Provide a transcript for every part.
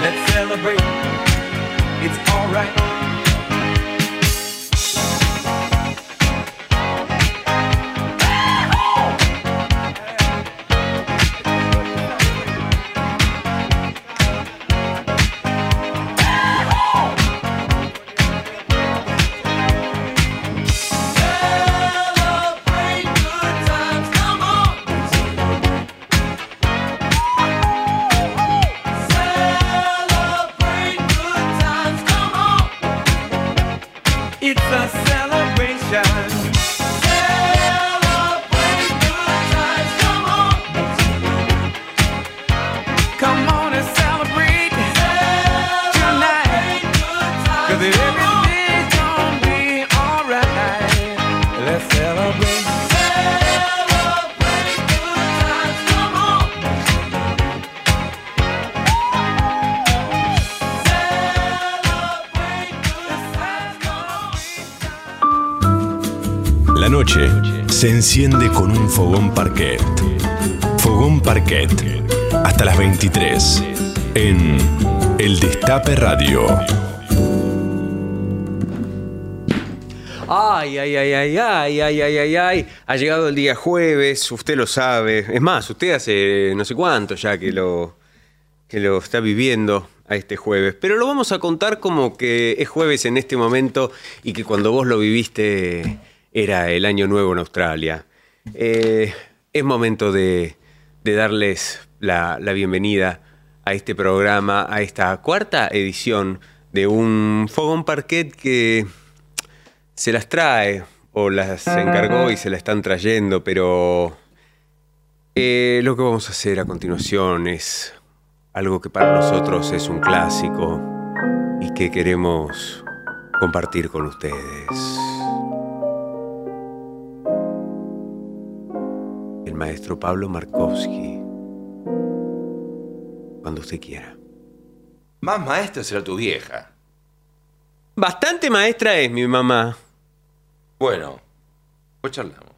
Let's celebrate. It's alright. Enciende con un fogón parquet. Fogón parquet. Hasta las 23. En El Destape Radio. Ay, ay, ay, ay, ay, ay, ay, ay, ay. Ha llegado el día jueves, usted lo sabe. Es más, usted hace no sé cuánto ya que lo, que lo está viviendo a este jueves. Pero lo vamos a contar como que es jueves en este momento y que cuando vos lo viviste era el año nuevo en Australia. Eh, es momento de, darles la, la bienvenida a este programa, a esta cuarta edición de un Fogón Parquet que se las trae o las encargó y se la están trayendo, pero eh, lo que vamos a hacer a continuación es algo que para nosotros es un clásico y que queremos compartir con ustedes. Maestro Pablo Markowski cuando usted quiera. Más maestra será tu vieja. Bastante maestra es mi mamá. Bueno, pues charlamos.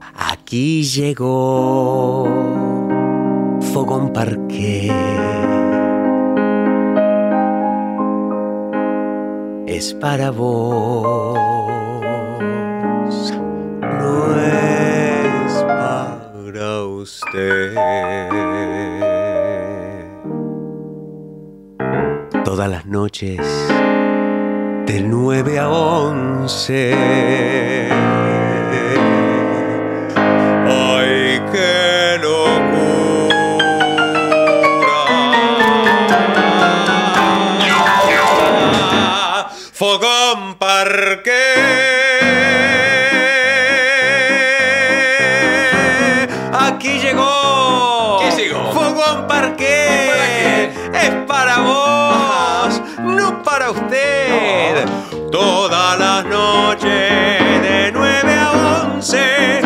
Aquí llegó Fogón Parque. Es para vos. No es para usted. Todas las noches de 9 a 11. Fogón Parque. Aquí llegó. ¿Qué llegó? Fogón Parque. Es para vos, no para usted. Todas las noches de 9 a 11.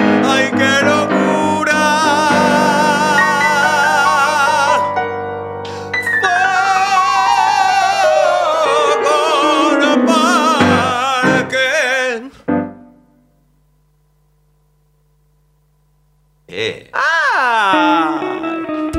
Eh. ¡Ay!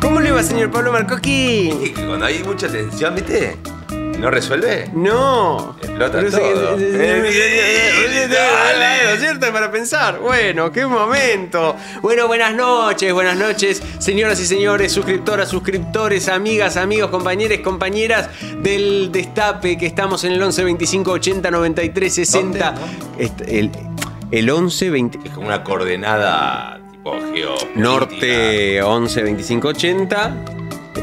¿Cómo le va, señor Pablo Marcoqui? Cuando hay mucha tensión, ¿viste? ¿Y no resuelve? No. Explota No sé todo. Eh, dale. ¿no es ¿cierto? Para pensar. Bueno, qué momento. Bueno, buenas noches, buenas noches, señoras y señores, suscriptoras, suscriptores, amigas, amigos, compañeros, compañeras del Destape, que estamos en el 11 25 80 93 60. Est- El, el 11 20. Es como una coordenada tipo geo. Norte 11 25 80,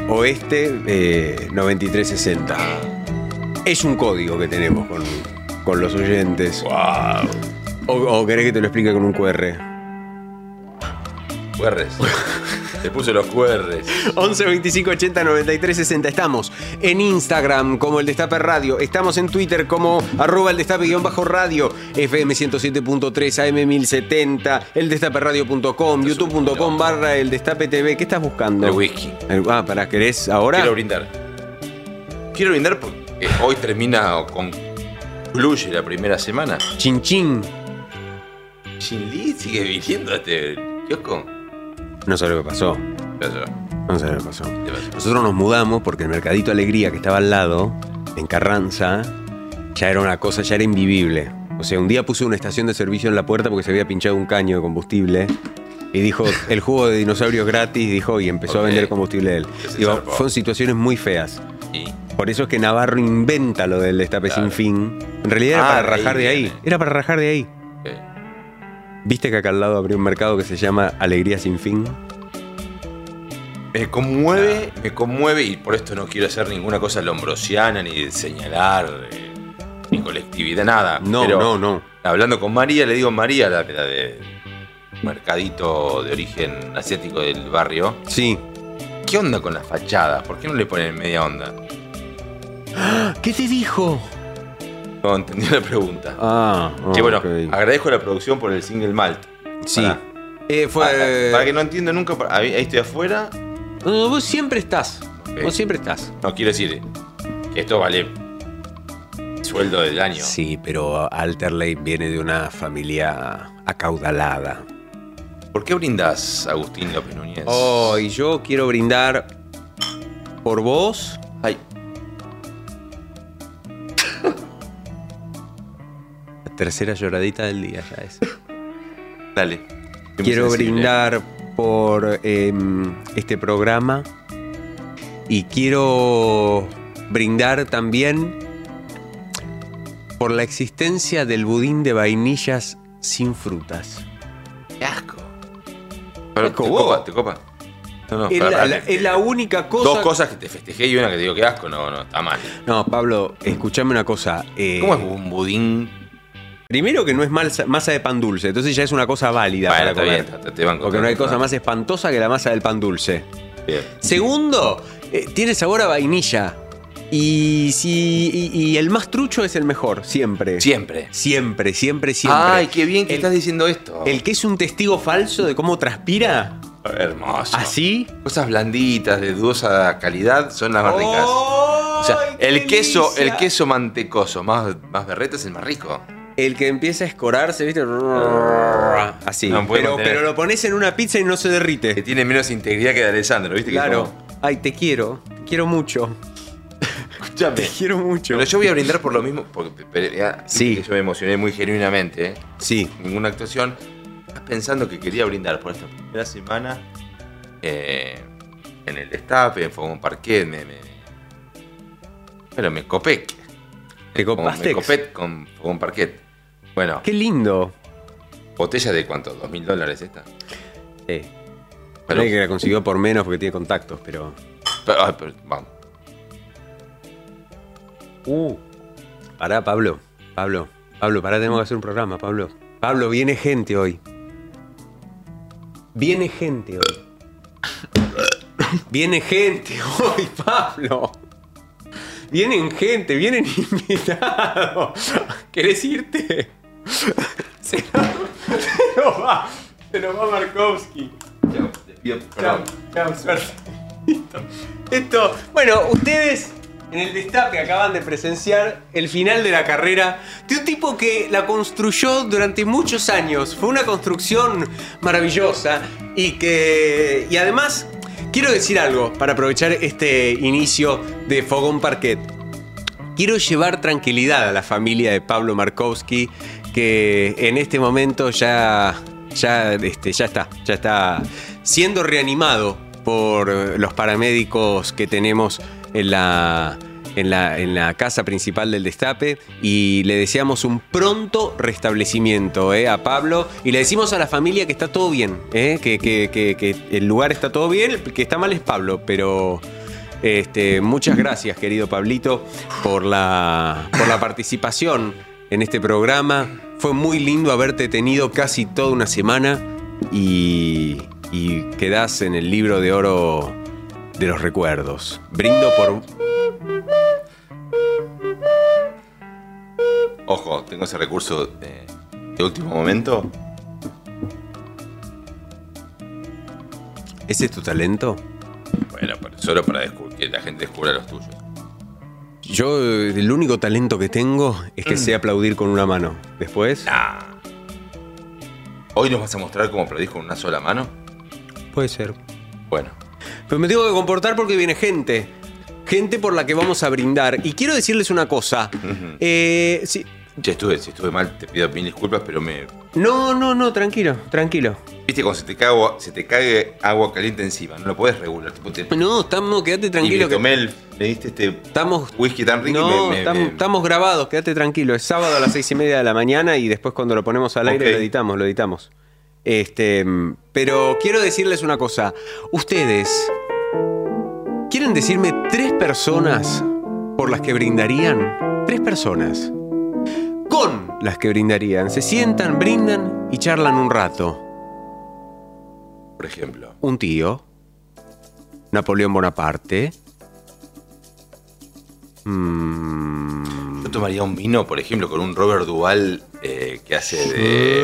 oeste eh, 93 60. Es un código que tenemos con, con los oyentes. Wow. O, o querés que te lo explique con un QR. QRs. Te puse los QRs. 11 25 80 93 60. Estamos en Instagram como el Destape Radio. Estamos en Twitter como arroba el Destape-radio. FM 107.3 AM 1070. El Destaperadio.com. YouTube.com barra el Destape TV. ¿Qué estás buscando? El whisky. El- ah, para, ¿querés ahora? Quiero brindar. Quiero brindar porque hoy termina o concluye la primera semana. Chin chin. Shin Lee sigue viniendo a este kiosco. No sé lo que pasó. ¿Qué pasó? No sé lo que pasó. ¿Qué pasó? Nosotros nos mudamos porque el Mercadito Alegría que estaba al lado, en Carranza, ya era una cosa, ya era invivible. O sea, un día puse una estación de servicio en la puerta porque se había pinchado un caño de combustible. Y dijo, el jugo de dinosaurios gratis, dijo, y empezó a vender combustible él. Que se Digo, fueron situaciones muy feas. Y Por eso es que Navarro inventa lo del destape Claro. sin fin. En realidad era Ah, para de ahí rajar de ahí. Era para rajar de ahí. ¿Viste que acá al lado abrió un mercado que se llama Alegría sin fin? me conmueve, me conmueve y por esto no quiero hacer ninguna cosa lombrosiana ni señalar eh, ni colectividad, nada. No, Pero no, no. Hablando con María, le digo María, la, la de mercadito de origen asiático del barrio. Sí. ¿Qué onda con las fachadas? ¿Por qué no le ponen media onda? ¿Qué te dijo? No entendí la pregunta. Ah, Che, bueno, agradezco a la producción por el single malt. Sí. Para, Eh, fue. para- para que no entiendo nunca, para- ahí, estoy afuera. No, vos siempre estás. Ok. Vos siempre estás. No, quiero decir que esto vale sueldo del año. Sí, pero Alterley viene de una familia acaudalada. ¿Por qué brindas, Agustín López Núñez? Oh, y yo quiero brindar por vos. Ay, tercera lloradita del día ya es. dale. Quiero sensible. brindar por em, este programa y quiero brindar también por la existencia del budín de vainillas sin frutas. Qué asco. Pero, ¿Te copa? ¿Te copa? No, no, Es la, es la única cosa. Dos cosas que te festejé y una que te digo que asco. No, no, está mal. No, Pablo, escúchame una cosa. eh, ¿Cómo es un budín? Primero que no es masa de pan dulce, entonces ya es una cosa válida Bueno, para está comer. bien, te- te banco, Porque no hay cosa más espantosa que la masa del pan dulce. Bien. Segundo, eh, tiene sabor a vainilla. Y, si, y, y el más trucho es el mejor, siempre. Siempre. Siempre, siempre, siempre. Ay, qué bien que El- estás diciendo esto. El que es un testigo falso de cómo transpira, Hermoso. así. Cosas blanditas, de dudosa calidad, son las más ricas. O sea, ¡Ay, el queso, el queso mantecoso más, más berreta es el más rico. El que empieza a escorarse, ¿viste? Así. No puede pero, mantener. pero lo pones en una pizza y no se Que derrite. tiene menos integridad que de Alessandro, ¿viste? Que Claro. como- Ay, te quiero. Te quiero mucho. Escuchame. Te quiero mucho. Pero yo voy a brindar por lo mismo, porque pero, ya, Sí. que yo me emocioné muy genuinamente, ¿eh? Sí. ninguna actuación. Estás pensando que quería brindar por esta primera semana eh, en el destape, en Fogón Parquet, me, me- pero me copé. ¿Te Como copaste? Me copé con Fogón Parquet. Bueno, Qué lindo. botella de cuánto, dos mil dólares esta. Sí. Pero- Hay que la consiguió por menos porque tiene contactos, pero. Pero, ay, pero, vamos. Uh. Pará, Pablo. Pablo. Pablo, pará, tenemos que hacer un programa, Pablo. Pablo, viene gente hoy. Viene gente hoy. Viene gente hoy, Pablo. Vienen gente, vienen invitados. ¿Querés irte? Se nos, va. Se nos va Markovsky. Chao, chao, suerte. Listo. Esto, bueno, ustedes en el destape acaban de presenciar el final de la carrera de un tipo que la construyó durante muchos años. Fue una construcción maravillosa y que. Y además, quiero decir algo para aprovechar este inicio de Fogón Parquet. Quiero llevar tranquilidad a la familia de Pablo Markowski, que en este momento ya, ya, este, ya está, ya está siendo reanimado por los paramédicos que tenemos en la, en la, en la casa principal del Destape y le deseamos un pronto restablecimiento eh, a Pablo y le decimos a la familia que está todo bien, eh, que, que- que- el lugar está todo bien, que está mal es Pablo, pero... Este, muchas gracias, querido Pablito, por la, por la participación en este programa. Fue muy lindo haberte tenido casi toda una semana y, y quedás en el libro de oro de los recuerdos. Brindo por... Ojo, tengo ese recurso de, de último momento. ¿Ese es tu talento? Bueno, pero solo para descubrir, que la gente descubra los tuyos. Yo eh, el único talento que tengo es que sé aplaudir con una mano. Después... Nah. Hoy nos vas a mostrar cómo aplaudís con una sola mano. Puede ser. Bueno, Pero me tengo que comportar porque viene gente. Gente por la que vamos a brindar. Y quiero decirles una cosa. Eh, sí- che, estuve, si estuve mal, te pido mil disculpas, pero me. No, no, no, tranquilo, tranquilo. Viste cuando se te cae agua, se te cae agua caliente encima, no lo puedes regular. Tipo, te, No, estamos, quédate y tranquilo. me que tomé el, me diste este estamos, whisky tan rico no, y me, me- estamos, me- estamos grabados, quédate tranquilo. Es sábado a las seis y media de la mañana y después cuando lo ponemos al aire lo editamos, lo editamos. Este, pero quiero decirles una cosa. Ustedes, ¿quieren decirme tres personas por las que brindarían? Tres personas. Con las que brindarían. Se sientan, brindan y charlan un rato. por ejemplo. Un tío. Napoleón Bonaparte. Mm. Yo tomaría un vino, por ejemplo, con un Robert Duval eh, que hace de,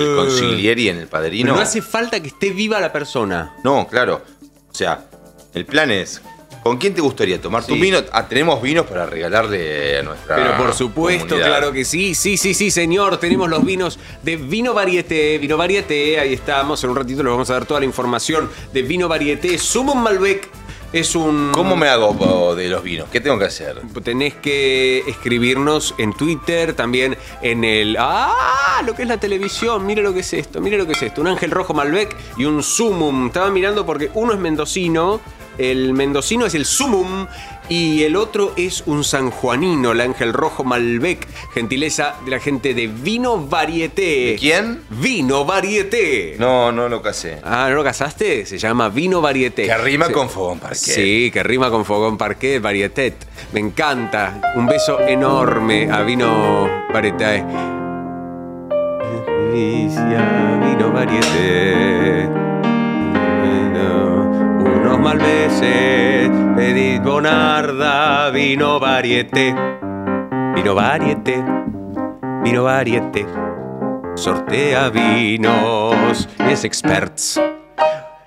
del consiglieri en El Pero Padrino. no hace falta que esté viva la persona. No, claro. O sea, el plan es. ¿Con quién te gustaría tomar tu vino? Ah, tenemos vinos para regalarle a nuestra. Pero por supuesto, comunidad. claro que sí, sí, sí, sí, señor. Tenemos los vinos de Vino Varieté, Vino Varieté, ahí estamos. En un ratito les vamos a dar toda la información de Vino Varieté. Sumo Malbec es un... ¿Cómo me hago de los vinos? ¿Qué tengo que hacer? Tenés que escribirnos en Twitter, también en el... ¡Ah! Lo que es la televisión. Mire lo que es esto, mire lo que es esto. Un ángel rojo Malbec y un Sumum. Estaba mirando porque uno es mendocino, el mendocino es el Sumum y el otro es un sanjuanino, el ángel rojo Malbec. Gentileza de la gente de Vino Varieté. ¿De quién? Vino Varieté. No, no lo casé. Ah, ¿no lo casaste? Se llama Vino Varieté. Que rima Sí. con Fogón Parquet. Sí, que rima con Fogón Parquet, Varietet. Me encanta. Un beso enorme a Vino Varieté. Vino Varieté. Unos malveses, pedid bonarda, vino varieté. Vino varieté. Vino varieté. Sortea vinos. Es experts.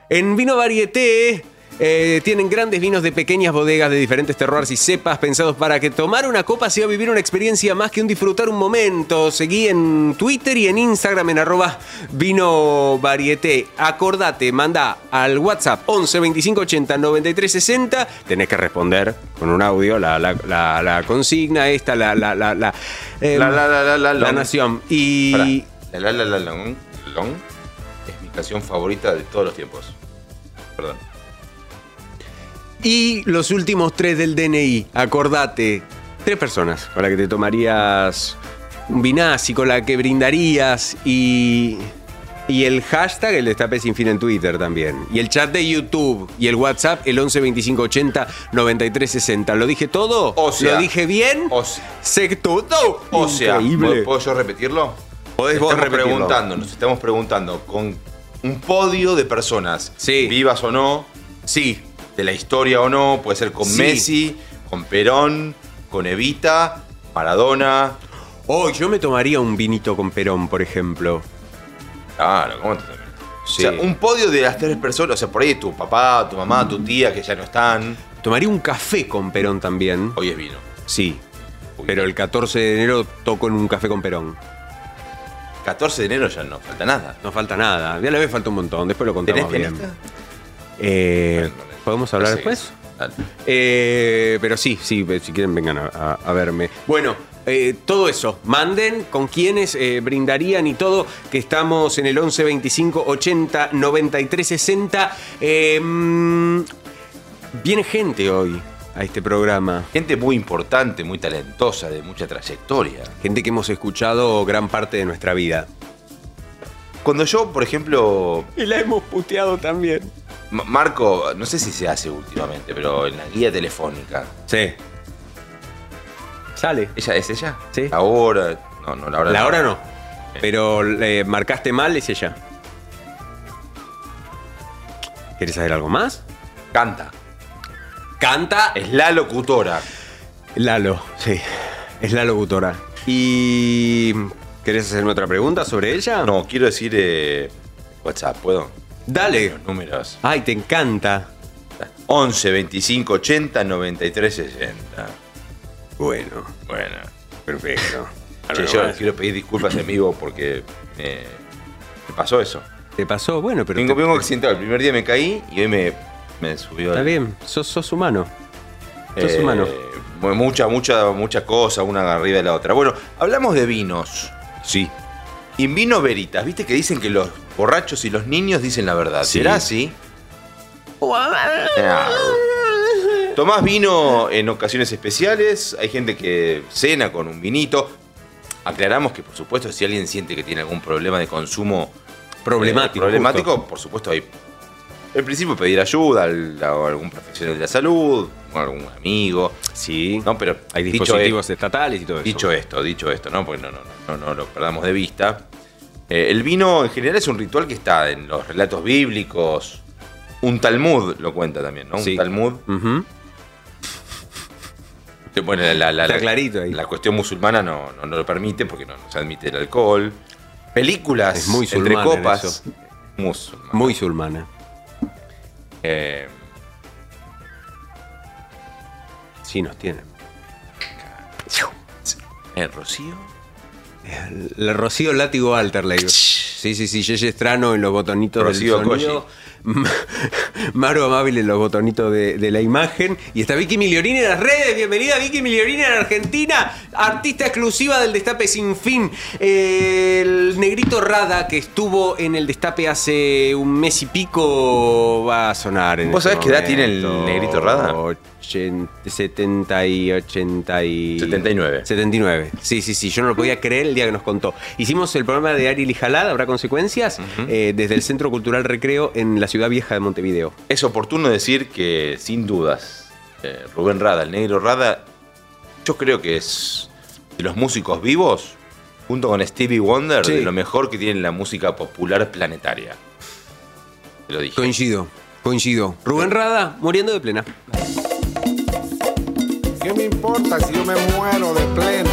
En Vino Varieté eh, tienen grandes vinos de pequeñas bodegas de diferentes terroirs y cepas pensados para que tomar una copa sea vivir una experiencia más que un disfrutar un momento. Seguí en Twitter y en Instagram en arroba Vino Varieté. Acordate, manda al WhatsApp 11 25 80 93 60. Tenés que responder con un audio la, la- la- la consigna esta, la, la, la, la, eh, La, la, la, la, la, la long. nación. Y... La La La La Long, Long es mi canción favorita de todos los tiempos. Perdón. Y los últimos tres del DNI, acordate. Tres personas con las que te tomarías un vinazzi, con la que brindarías y. Y el hashtag, el destape sin fin en Twitter también. Y el chat de YouTube. Y el WhatsApp, el 11 25 80 93 60. ¿Lo dije todo? O sea- ¿Lo dije bien? O sea, Sé todo. o sea, Increíble. ¿puedo yo repetirlo? Podés vos estamos repetirlo. preguntando, nos estamos preguntando con un podio de personas, Sí. vivas o no, Sí. De la historia o no, puede ser con Sí. Messi, con Perón, con Evita, Maradona. Oh, yo me tomaría un vinito con Perón, por ejemplo. Claro, ¿cómo te Sí. O sea, un podio de las tres personas, o sea, por ahí tu papá, tu mamá, tu tía, que ya no están. Tomaría un café con Perón también. Hoy es vino. Sí. Uy. Pero el 14 de enero toco en un café con Perón. 14 de enero ya no falta nada. No falta nada. Ya le ve falta un montón. Después lo contamos ¿Tenés bien. Eh, bueno. ¿Podemos hablar Sí. después? Eh, pero sí, sí, si quieren vengan a, a- a verme. Bueno, eh, todo eso, manden con quienes eh, brindarían y todo, que estamos en el 11 25 80 93 60. Eh, viene gente hoy a este programa. Gente muy importante, muy talentosa, de mucha trayectoria. Gente que hemos escuchado gran parte de nuestra vida. Cuando yo, por ejemplo, Y la hemos puteado también. Ma- Marco, no sé si se hace últimamente, pero en la guía telefónica. Sí. Sale. ¿Ella es ella? Sí. La hora. No, no, la hora La hora no. Pero le marcaste mal, es ella. ¿Quieres saber algo más? Canta. Canta. Es la locutora. Lalo, sí. Es la locutora. ¿Y querés hacerme otra pregunta sobre ella? No, quiero decir eh, WhatsApp, ¿puedo? Dale. Los números. Ay, te encanta. 11 25 80 93 60. Bueno, Bueno. perfecto. Che, yo quiero pedir disculpas en vivo porque me, me pasó eso. ¿Te pasó? Bueno, pero. Vengo, te- vengo accidentado. El primer día me caí y hoy me, me subió. Está el- bien, sos, sos humano. Sos Eh, humano. Mucha, mucha, mucha cosa, una arriba de la otra. Bueno, hablamos de vinos. Sí. In vino veritas, viste que dicen que los borrachos y los niños dicen la verdad. Sí. ¿Será así? Ah. Tomás vino en ocasiones especiales, hay gente que cena con un vinito. Aclaramos que, por supuesto, si alguien siente que tiene algún problema de consumo Problemático, eh, problemático, justo. por supuesto, hay en principio pedir ayuda al- a algún profesional de la salud, o algún amigo. Sí. No, pero Hay dicho dispositivos estatales y todo eso. Dicho esto, dicho esto, ¿no? Porque no, no, no, no, no lo perdamos de vista. Eh, el vino en general es un ritual que está en los relatos bíblicos. Un Talmud lo cuenta también, ¿no? Sí. Un Talmud. Ujú. La, la- la- Está la- clarito ahí. La cuestión musulmana no, no, no lo permite porque no, no se admite el alcohol. Películas Es muy entre sulmana en copas. eso. Musulmana. Muy sulmana. Eh, Sí, nos tienen. eh, Rocío. El Rocío Látigo Alterley. Sí, sí, sí. Yeye Estrano en los botonitos Rocío del sonido. Maro Amable en los botonitos de, de la imagen. Y está Vicky Migliorini en las redes. Bienvenida Vicky Migliorini en Argentina. Artista exclusiva del Destape Sin Fin. El negrito Rada que estuvo en el Destape hace un mes y pico va a sonar. En ¿Vos este sabés qué edad tiene el negrito Rada? 80, 70 y 80 y... 79. 79. Sí, sí, sí. Yo no lo podía creer el día que nos contó. Hicimos el programa de Ariel y Jalada, ¿habrá consecuencias? Eh, desde el Centro Cultural Recreo en la ciudad vieja de Montevideo. Es oportuno decir que, sin dudas, eh, Rubén Rada, el negro Rada, yo creo que es de los músicos vivos, junto con Stevie Wonder, Sí. de lo mejor que tiene la música popular planetaria. Te lo dije. Coincido, coincido. Rubén Rada muriendo de plena. ¿Qué me importa si yo me muero de plena?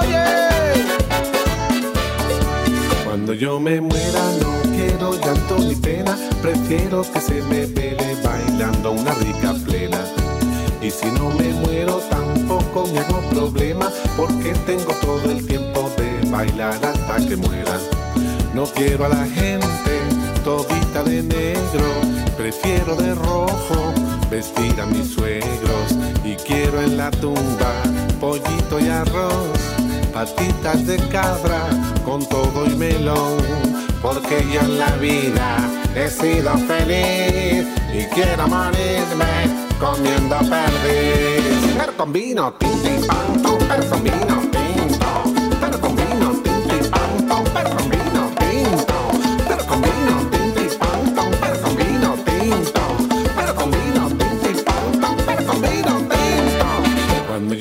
Oye, cuando yo me muera no quiero llanto ni pena, prefiero que se me vele bailando una rica plena. Y si no me muero tampoco me hago problema, porque tengo todo el tiempo de bailar hasta que muera. No quiero a la gente todita de negro, prefiero de rojo vestir a mis suegros y quiero en la tumba pollito y arroz, patitas de cabra con todo y melón, porque yo en la vida he sido feliz y quiero morirme comiendo perdiz. Pero con vino, tinto y pan, con vino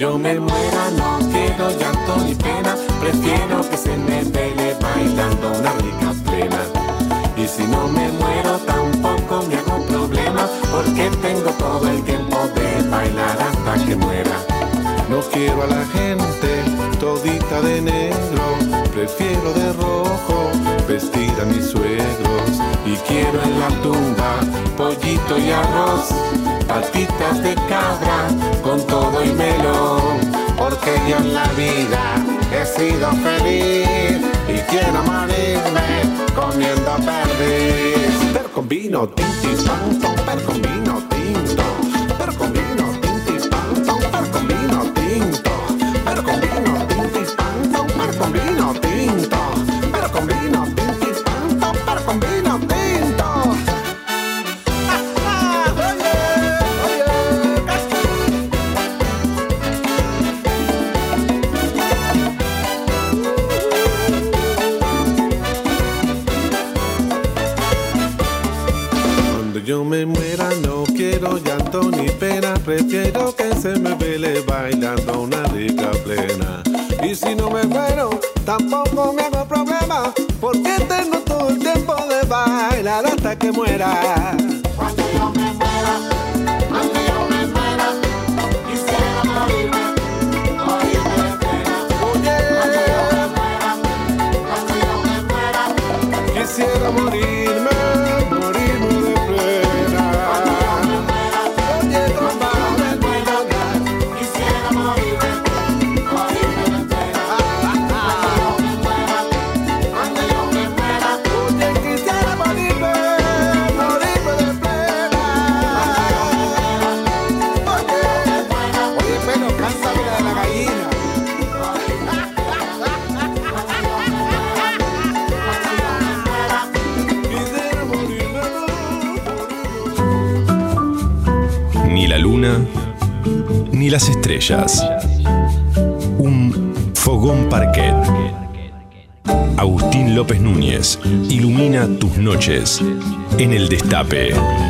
yo me muera no quiero llanto ni pena, prefiero que se me vele bailando una rica plena. Y si no me muero tampoco me hago problema, porque tengo todo el tiempo de bailar hasta que muera. No quiero a la gente todita de negro, prefiero de rojo vestir a mis suegros. Y quiero en la tumba pollito y arroz, patitas de cabra con todo y melón, porque yo en la vida he sido feliz y quiero morirme comiendo perdiz. Pan, con en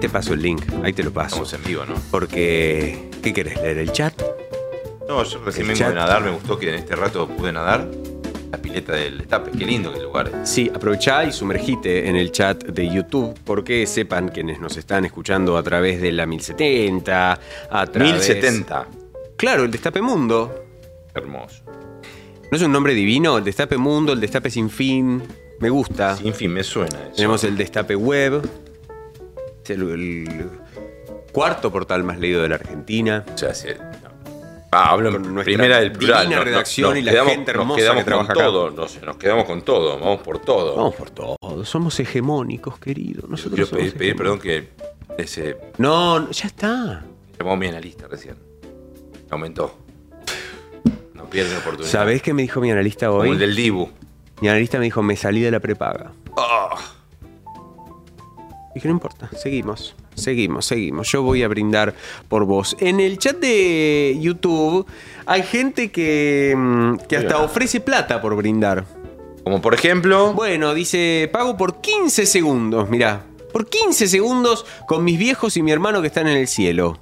te paso el link, ahí te lo paso. estamos en vivo, ¿no? Porque, ¿qué querés leer? ¿El chat? No, yo recién vengo de nadar, me gustó que en este rato pude nadar. La pileta del destape, qué lindo el lugar es. Sí, aprovechá y sumergite en el chat de YouTube porque sepan quienes nos están escuchando a través de la 1070, a través... 1070. Claro, el Destape Mundo. Hermoso. ¿No es un nombre divino? El Destape Mundo, el Destape Sin Fin. Me gusta. Sin fin, me suena eso. Tenemos el Destape Web. Es el, el cuarto portal más leído de la Argentina. O sea, se- no. Ah, hablo Con en nuestra primera del plural. divina redacción nos y la quedamos- gente nos hermosa quedamos que trabaja con acá. todo, nos, nos quedamos con todo, vamos por todo. Vamos por todo. Somos hegemónicos, querido. Nosotros Quiero somos pedir, pedir perdón que ese No, no, ya está. llamó mi analista recién. Aumentó. No. pierden oportunidad. ¿Sabés qué me dijo mi analista Como hoy? el del Dibu. Mi analista me dijo, me salí de la prepaga. Oh, Dije, no importa, seguimos, seguimos, seguimos. Yo voy a brindar por vos. En el chat de YouTube hay gente que, mm, que hasta ofrece plata por brindar. Como por ejemplo. Bueno, dice, pago por 15 segundos, mirá. Por 15 segundos con mis viejos y mi hermano que están en el cielo.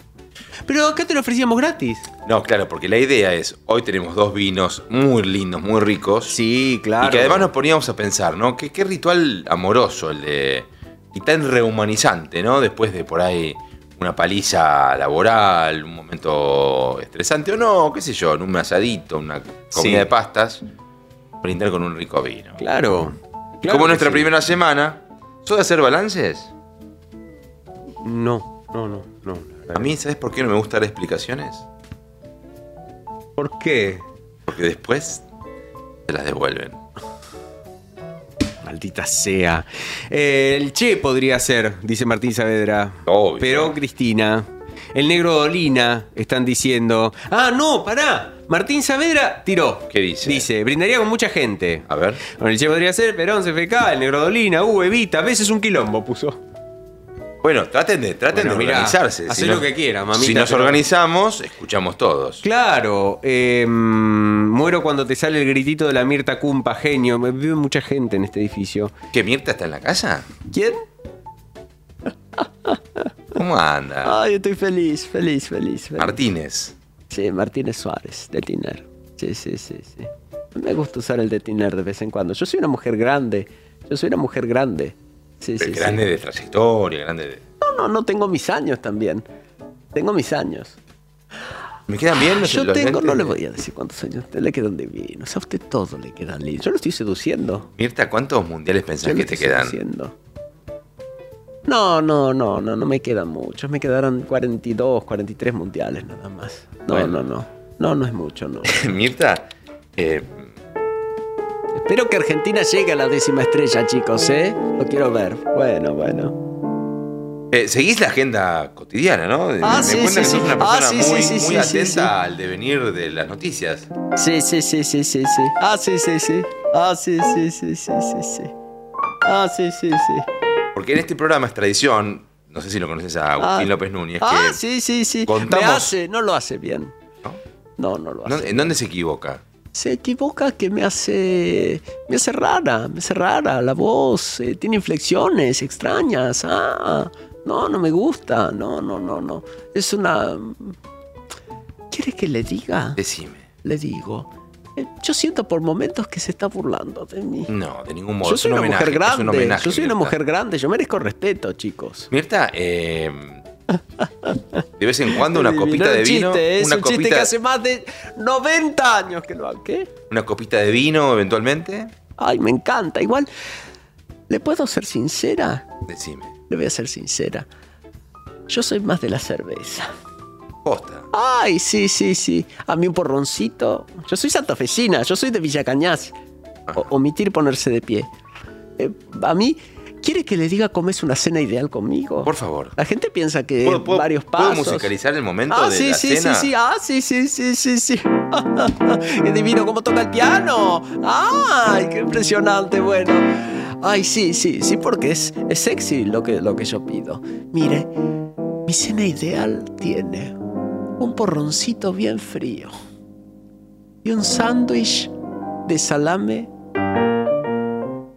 Pero acá te lo ofrecíamos gratis. No, claro, porque la idea es, hoy tenemos dos vinos muy lindos, muy ricos. Sí, claro. Y que además nos poníamos a pensar, ¿no? Que qué ritual amoroso el de. Y tan rehumanizante, ¿no? Después de por ahí una paliza laboral, un momento estresante o no, qué sé yo, en un asadito, una comida Sí. de pastas, brindar con un rico vino. Claro. Claro Como nuestra sí. primera semana, ¿sos de hacer balances? No, no, no, no. A mí, ¿sabes por qué no me gusta dar explicaciones? ¿Por qué? Porque después te las devuelven. Maldita sea. Eh, el Che podría ser, dice Martín Saavedra. Obvio. Pero Cristina. El negro Dolina, están diciendo. Ah, no, pará. Martín Saavedra tiró. ¿Qué dice? Dice, brindaría con mucha gente. A ver. Bueno, el Che podría ser Perón, CFK, el negro Dolina, uh, Evita, a veces un quilombo puso. Bueno, traten de, traten Bueno, de mirá, organizarse. hacé lo que quiera, mamita, Si nos pero- organizamos, escuchamos todos. Claro, eh, mm, muero cuando te sale el gritito de la Mirta Cumpa, genio. Vive mucha gente en este edificio. ¿Que Mirta está en la casa? ¿Quién? ¿Cómo anda? Ay, estoy feliz, feliz, feliz. feliz. Martínez. Sí, Martínez Suárez, de Tiner. Sí, sí, sí, sí. Me gusta usar el de Tiner de vez en cuando. Yo soy una mujer grande. Yo soy una mujer grande. Sí, sí, sí. grande de trayectoria, grande de... No, no, no tengo mis años también. Tengo mis años. ¿Me quedan bien los Yo los tengo, no le voy a decir cuántos años. A usted le quedan divinos. A usted todo le quedan lindos. Yo lo estoy seduciendo. Mirta, ¿cuántos mundiales pensás Yo que te quedan? seduciendo. No, no, no, no, no me quedan muchos. Me quedaron 42, 43 mundiales nada más. No, Bueno. no, no. No, no es mucho, no. Mirta, eh, Espero que Argentina llegue a la décima estrella, chicos, ¿eh? Lo quiero ver. Bueno, bueno. eh, seguís la agenda cotidiana, ¿no? Ah, me sí, cuentan sí, que sos sí. una Ah, persona sí, muy, muy atenta al devenir de las noticias. Sí, sí, sí, sí, sí, sí. Ah, sí, sí, sí. Ah, sí, sí, sí, sí, sí, sí. Ah, sí, sí, sí. Porque en este programa es tradición, no sé si lo conoces a Agustín Ah. López Núñez, Ah, que sí, sí, sí. contamos- Me hace, no lo hace bien. ¿no? No, no lo hace. ¿En dónde se equivoca? Se equivoca que me hace. Me hace rara, me hace rara la voz. eh, tiene inflexiones extrañas. Ah, no, no me gusta. No, no, no, no. Es una. ¿Quiere que le diga? Decime. Le digo. Eh, Yo siento por momentos que se está burlando de mí. No, de ningún modo. Yo soy un una homenaje, mujer un grande. homenaje, Yo soy una mujer grande. Yo merezco respeto, chicos. Mirta, eh, de vez en cuando una copita de vino, chiste, es una un chiste copita, que hace más de 90 años que lo hago. ¿Qué? una copita de vino eventualmente. Ay, me encanta. Igual, ¿le puedo ser sincera? Decime. Le voy a ser sincera. Yo soy más de la cerveza. Posta. Ay, sí, sí, sí. A mí un porroncito. Yo soy santafesina, yo soy de Villa Cañas. O- omitir ponerse de pie. Eh, a mí, ¿quiere que le diga cómo es una cena ideal conmigo? Por favor. La gente piensa que ¿Puedo, puedo- varios puedo pasos. musicalizar el momento Ah, de sí, la sí, cena? sí, sí. Ah, sí, sí, sí, sí, sí. qué divino cómo toca el piano. Ay, qué impresionante. Bueno. Ay, sí, sí, sí, porque es, es sexy lo que, lo que yo pido. Mire, mi cena ideal tiene un porroncito bien frío y un sándwich de salame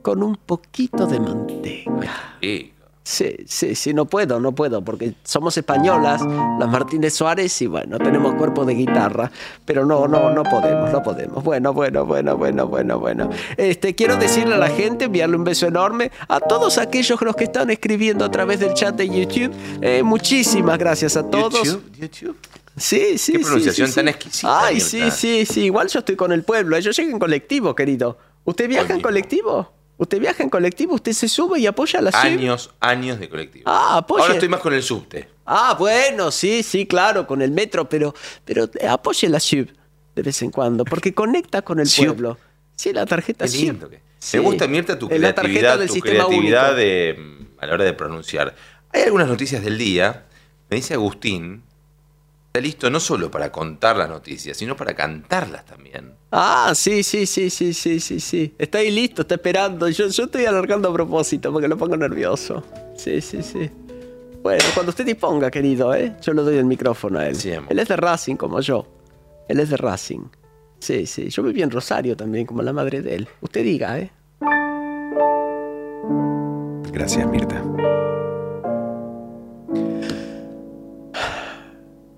con un poquito de manteca. Sí. Sí, sí, sí, no puedo, no puedo, porque somos españolas, las Martínez Suárez, y bueno, tenemos cuerpo de guitarra, pero no, no, no podemos, no podemos. Bueno, bueno, bueno, bueno, bueno, bueno. Este, quiero decirle a la gente, enviarle un beso enorme a todos aquellos los que están escribiendo a través del chat de YouTube. Eh, muchísimas gracias a todos. YouTube, YouTube. Sí, sí, Qué sí, pronunciación sí, tan sí. exquisita, Ay, sí, sí, sí. Igual yo estoy con el pueblo. Yo llego en colectivo, querido. ¿Usted viaja en mismo. colectivo? ¿Usted viaja en colectivo? ¿Usted se sube y apoya a la SIB? Años, años de colectivo. Ah, apoye. Ahora estoy más con el subte. Ah, bueno, sí, sí, claro, con el metro, pero, pero eh, apoye la SIB de vez en cuando, porque conecta con el pueblo. Sí, la tarjeta Qué lindo que- Sí. Me gusta, Mirta, tu Es la tarjeta creatividad, del tu sistema creatividad único. de, mm, a la hora de pronunciar. Hay algunas noticias del día. Me dice Agustín está listo no solo para contar las noticias, sino para cantarlas también. Ah, sí, sí, sí, sí, sí, sí, sí. Está ahí listo, está esperando. Yo, yo estoy alargando a propósito porque lo pongo nervioso. Sí, sí, sí. Bueno, cuando usted disponga, querido, ¿eh? Yo le doy el micrófono a él. Sí, él es de Racing como yo. Él es de Racing. Sí, sí. Yo viví en Rosario también, como la madre de él. Usted diga, ¿eh? Gracias, Mirta.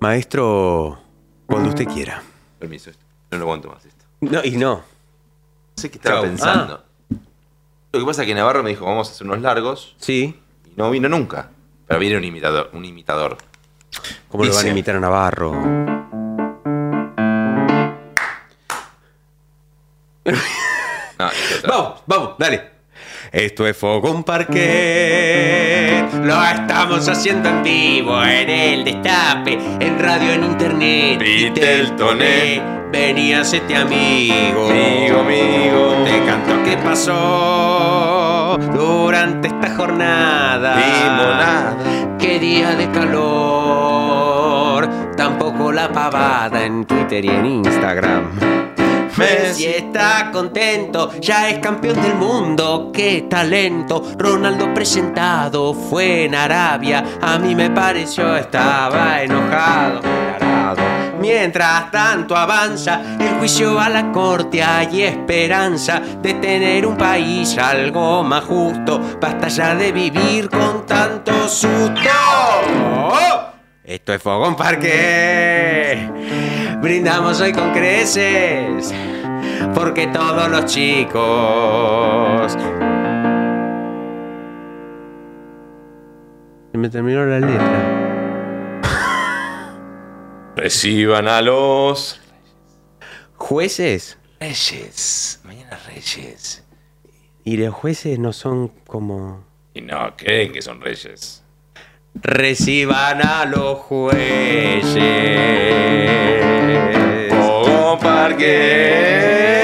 Maestro, cuando usted quiera. Permiso, esto. no lo aguanto más esto. No, y no. No sé qué estaba Chau. pensando. Lo que pasa es que Navarro me dijo, vamos a hacer unos largos, Sí. y no vino nunca. Pero viene un imitador. Un imitador. ¿Cómo lo van a imitar a Navarro? No. Vamos, vamos, dale. Esto es Fogón Parque. Lo estamos haciendo en vivo, en el destape, en radio, en internet. Viteltoné. Vení, hacete amigo. Amigo, amigo. Te canto qué pasó durante esta jornada. Limonada. Qué día de calor. Tampoco la pavada en Twitter y en Instagram. Messi está contento, ya es campeón del mundo, qué talento. Ronaldo presentado fue en Arabia, a mí me pareció estaba enojado. Mientras tanto avanza el juicio a la corte, hay esperanza de tener un país algo más justo. Basta ya de vivir con tanto susto. Esto es Fogón Parque. Brindamos hoy con creces. Porque todos los chicos. Se me terminó la letra. Reciban a los ¿Jueces? Reyes. Mañana Reyes. Y los jueces no son como. Y no creen que son Reyes. Reciban a los jueces. Fogón Parque.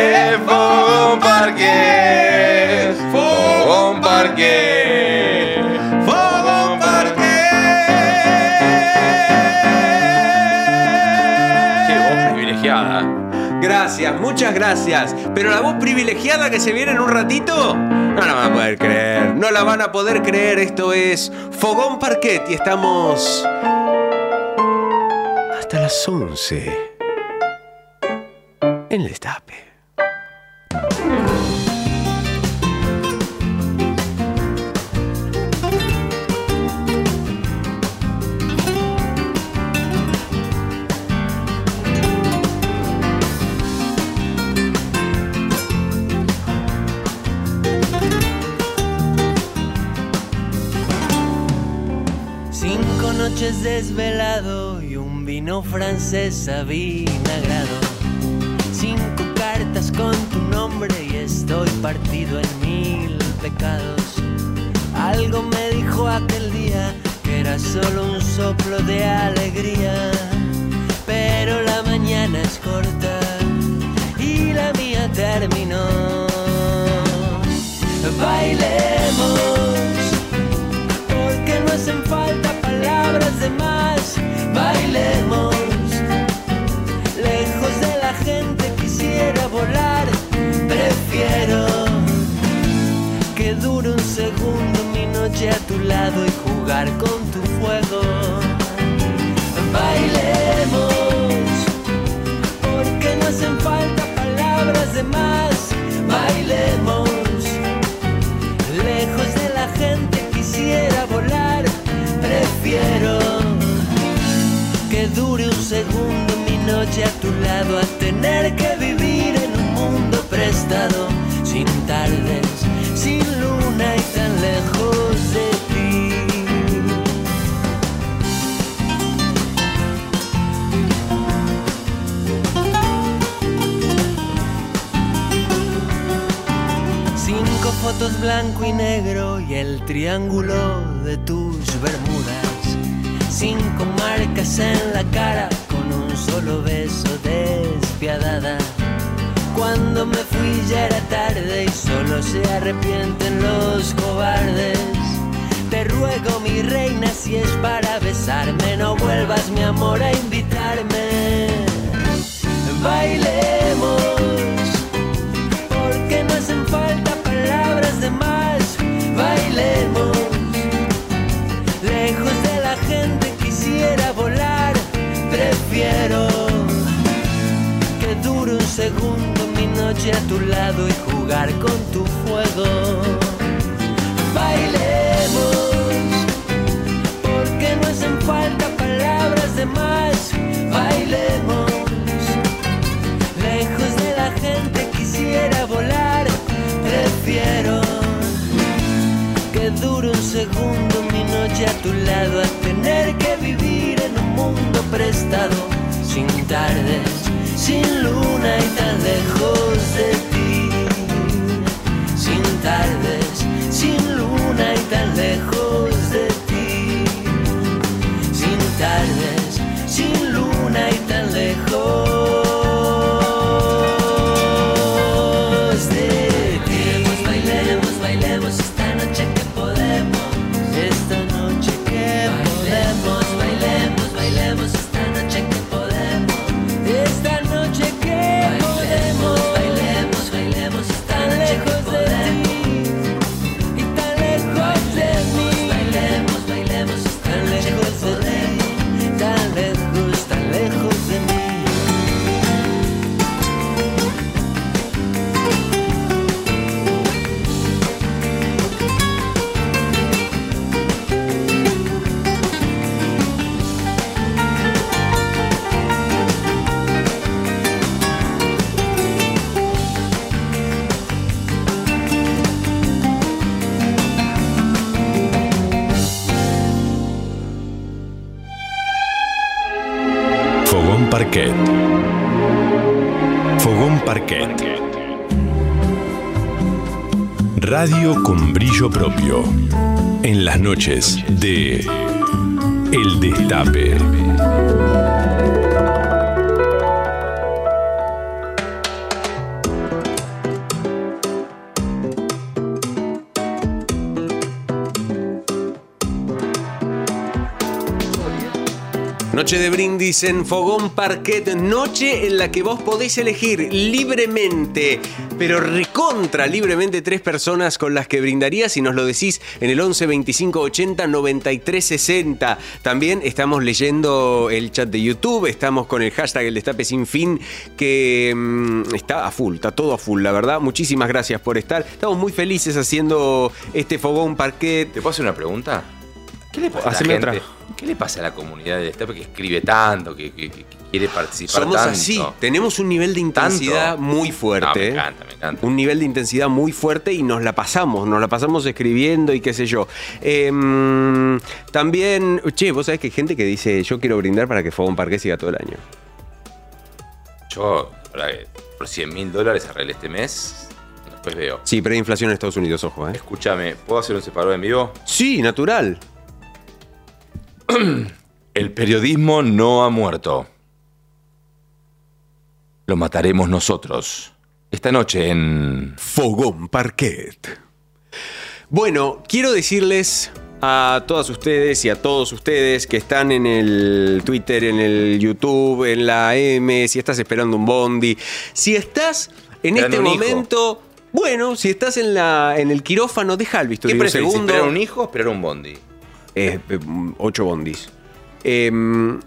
Muchas gracias. Pero la voz privilegiada que se viene en un ratito, no la van a poder creer. No la van a poder creer. Esto es Fogón Parquet y estamos hasta las 11 en el destape. Noches desvelado y un vino francés avinagrado. Cinco cartas con tu nombre y estoy partido en mil pecados. Algo me dijo aquel día que era solo un soplo de alegría. Pero la mañana es corta y la mía terminó. Bailemos porque no hacen palabras de más. Bailemos, lejos de la gente quisiera volar. Prefiero que dure un segundo mi noche a tu lado y jugar con tu fuego. Bailemos, porque no hacen falta palabras de más. Bailemos lejos de la gente. Prefiero que dure un segundo mi noche a tu lado a tener que vivir en un mundo prestado, sin tardes, sin luna y tan lejos de ti. Cinco fotos blanco y negro y el triángulo de tus bermudas con marcas en la cara, con un solo beso despiadada. Cuando me fui ya era tarde y solo se arrepienten los cobardes. Te ruego mi reina si es para besarme, no vuelvas mi amor a invitarme. Bailemos. A tu lado y jugar con tu fuego. Bailemos, porque no hacen falta palabras de más. Bailemos, lejos de la gente quisiera volar. Prefiero que dure un segundo mi noche a tu lado a tener que vivir en un mundo prestado, sin tardes, sin luna y tan lejos de ti. Sin tardes, sin luna y tan lejos Parquet. Fogón Parquet. Radio con brillo propio. En las noches de El Destape. Noche de brindis en Fogón Parquet, noche en la que vos podés elegir libremente, pero recontra libremente tres personas con las que brindarías y nos lo decís en el 11 25 80 93 60. También estamos leyendo el chat de YouTube, estamos con el hashtag El Destape Sin Fin que mm, está a full, está todo a full, la verdad. Muchísimas gracias por estar. Estamos muy felices haciendo este Fogón Parquet. ¿Te puedo hacer una pregunta? ¿Qué le pasa a la gente? otra. ¿Qué le pasa a la comunidad de Destape que escribe tanto, que, que- que quiere participar Somos tanto? así, tenemos un nivel de intensidad ¿Tanto? muy fuerte. No, me encanta, me encanta. Un nivel de intensidad muy fuerte y nos la pasamos, nos la pasamos escribiendo y qué sé yo. Em, también, che, vos sabés que hay gente que dice, yo quiero brindar para que Fogón Parque siga todo el año. Yo, por 100 mil dólares arreglé este mes. Después veo. Sí, pero hay inflación en Estados Unidos, ojo, ¿eh? Escúchame, ¿puedo hacer un separador en vivo? Sí, natural. El periodismo no ha muerto. Lo mataremos nosotros. Esta noche en... Fogón Parquet. Bueno, quiero decirles a todas ustedes y a todos ustedes que están en el Twitter, en el YouTube, en la M, si estás esperando un bondi, si estás en este hijo. momento, bueno, si estás en, la, en el quirófano, deja el ¿Qué un preferís, segundo. esperar un hijo o esperar un bondi? Eh, eh, ocho bondis. Em,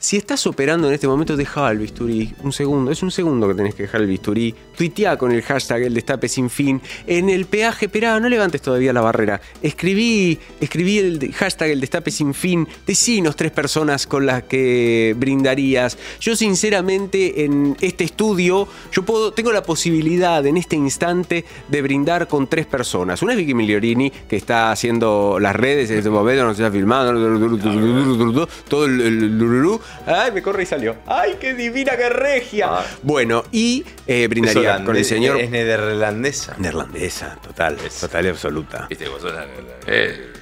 si estás operando en este momento, deja el bisturí. Un segundo, es un segundo que tenés que dejar el bisturí. Tuitea con el hashtag el destape sin fin. En el peaje, esperá, no levantes todavía la barrera. Escribí, escribí el hashtag el destape sin fin. Decinos tres personas con las que brindarías. Yo, sinceramente, en este estudio, yo puedo, tengo la posibilidad en este instante de brindar con tres personas. Una es Vicky Migliorini, que está haciendo las redes en este momento, nos está filmando, todo el, el. Ay, me corre y salió. Ay, qué divina, qué regia. Ah. Bueno, y eh, brindaría Es con el señor Es neerlandesa. neerlandesa, total, total y absoluta. Viste que vos sos la- eh,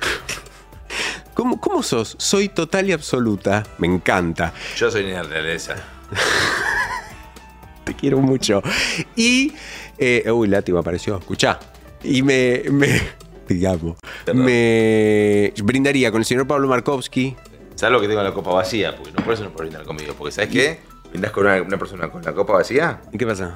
¿Cómo, ¿Cómo sos? Soy total y absoluta. Me encanta. Yo soy neerlandesa. Te quiero mucho. Y. eh, uy, Látigo apareció. Escuchá. Y me. me digamos. Perdón. Me brindaría con el señor Pablo Markovsky. ¿Sabes lo que tengo en la copa vacía? Porque no por eso no puedo brindar conmigo. Porque ¿sabes qué? Brindás con una, una persona con la copa vacía, ¿Y qué pasa?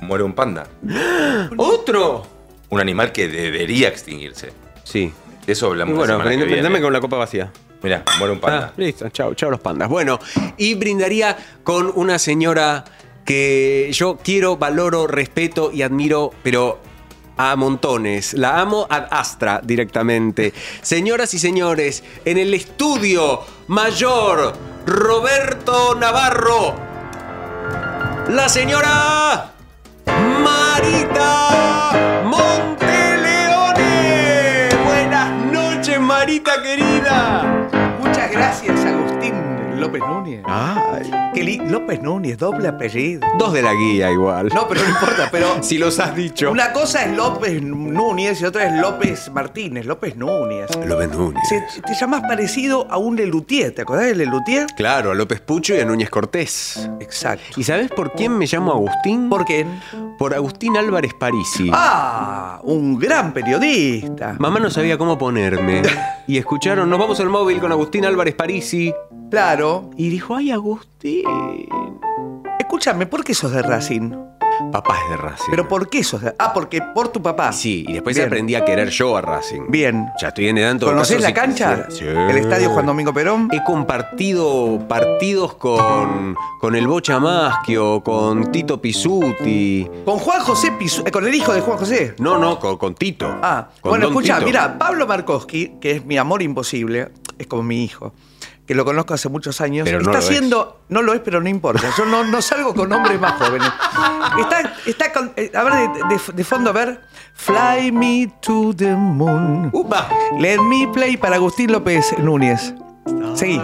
muere un panda. ¡Otro! Un animal que debería extinguirse. Sí. De eso hablamos la bueno, semana que brind- viene. brindame con la copa vacía. Mirá, muere un panda. Ah, listo, chao, chao los pandas. Bueno, y brindaría con una señora que yo quiero, valoro, respeto y admiro, pero a montones. La amo ad astra directamente. Señoras y señores, en el estudio mayor Roberto Navarro, la señora Marita Monteleone. Buenas noches, Marita querida. Muchas gracias, Agustín López Núñez. Ay, Qué li- López Núñez, doble apellido. dos de la guía igual. No, pero no importa, pero Si los has dicho. una cosa es López Núñez y otra es López Martínez, López Núñez. López Núñez. Se- te llamas parecido a un Lelutier, ¿te acordás de Lelutier? Claro, a López Pucho y a Núñez Cortés. Exacto. ¿Y sabes por quién me llamo Agustín? ¿Por qué? Por Agustín Álvarez Parisi. Ah, un gran periodista. Mamá no sabía cómo ponerme. Y escucharon, nos vamos al móvil con Agustín Álvarez Parisi. Claro. Y dijo, ay, Agustín. Escúchame, ¿por qué sos de Racing? Papá es de Racing. ¿Pero por qué sos de Ah, porque por tu papá. Sí, y después Bien. aprendí a querer yo a Racing. Bien. Ya estoy en edad en todo ¿Conocés caso, la si cancha? quisiera- Sí. ¿El estadio Juan Domingo Perón? He compartido partidos con, con el Bocha Maschio, con Tito Pisuti. Con Juan José Pisu- eh, con el hijo de Juan José. No, no, con, con Tito. Ah, Con bueno, escucha, mira, Pablo Markowski, que es mi amor imposible, es como mi hijo, que lo conozco hace muchos años, Pero no está lo es. haciendo, no lo es, pero no importa, yo no, no salgo con hombres más jóvenes. Está, está con, eh, a ver, de, de- de fondo, a ver, Fly me to the moon. Upa. Let me play para Agustín López Núñez. Seguí.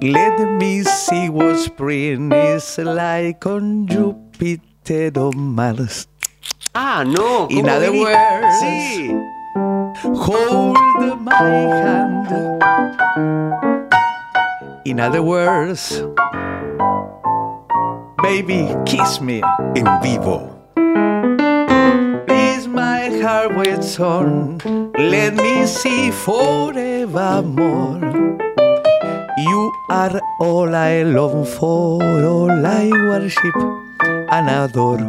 Let me see what spring is like on Jupiter or Mars. Ah, no. In ¿cómo other words. Sí. Hold my hand. In other words, baby, kiss me. En vivo. Please my heart waits on. Let me see forevermore. You are all I long for, all I worship and adore.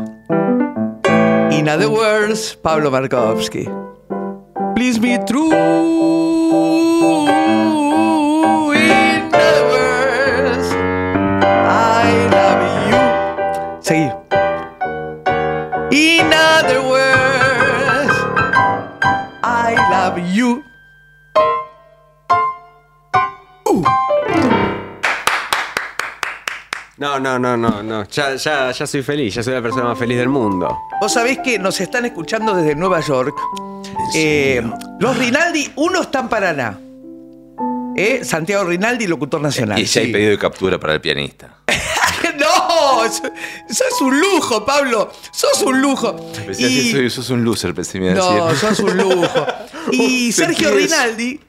In other words, Pablo Markowski. Please be true. In other words, I love you. Seguí. In other words, I love you. No, no, no, no, no. Ya, ya, ya soy feliz, ya soy la persona más feliz del mundo. Vos sabés que nos están escuchando desde Nueva York. Eh, los Rinaldi, uno está en Paraná. Eh, Santiago Rinaldi, locutor nacional. Y ya hay Sí. pedido de captura para el pianista. no, es un lujo, Pablo. Sos un lujo. Pensé que soy- sos un loser, pensé que me iba a No, sos un lujo. Y Sergio. Rinaldi.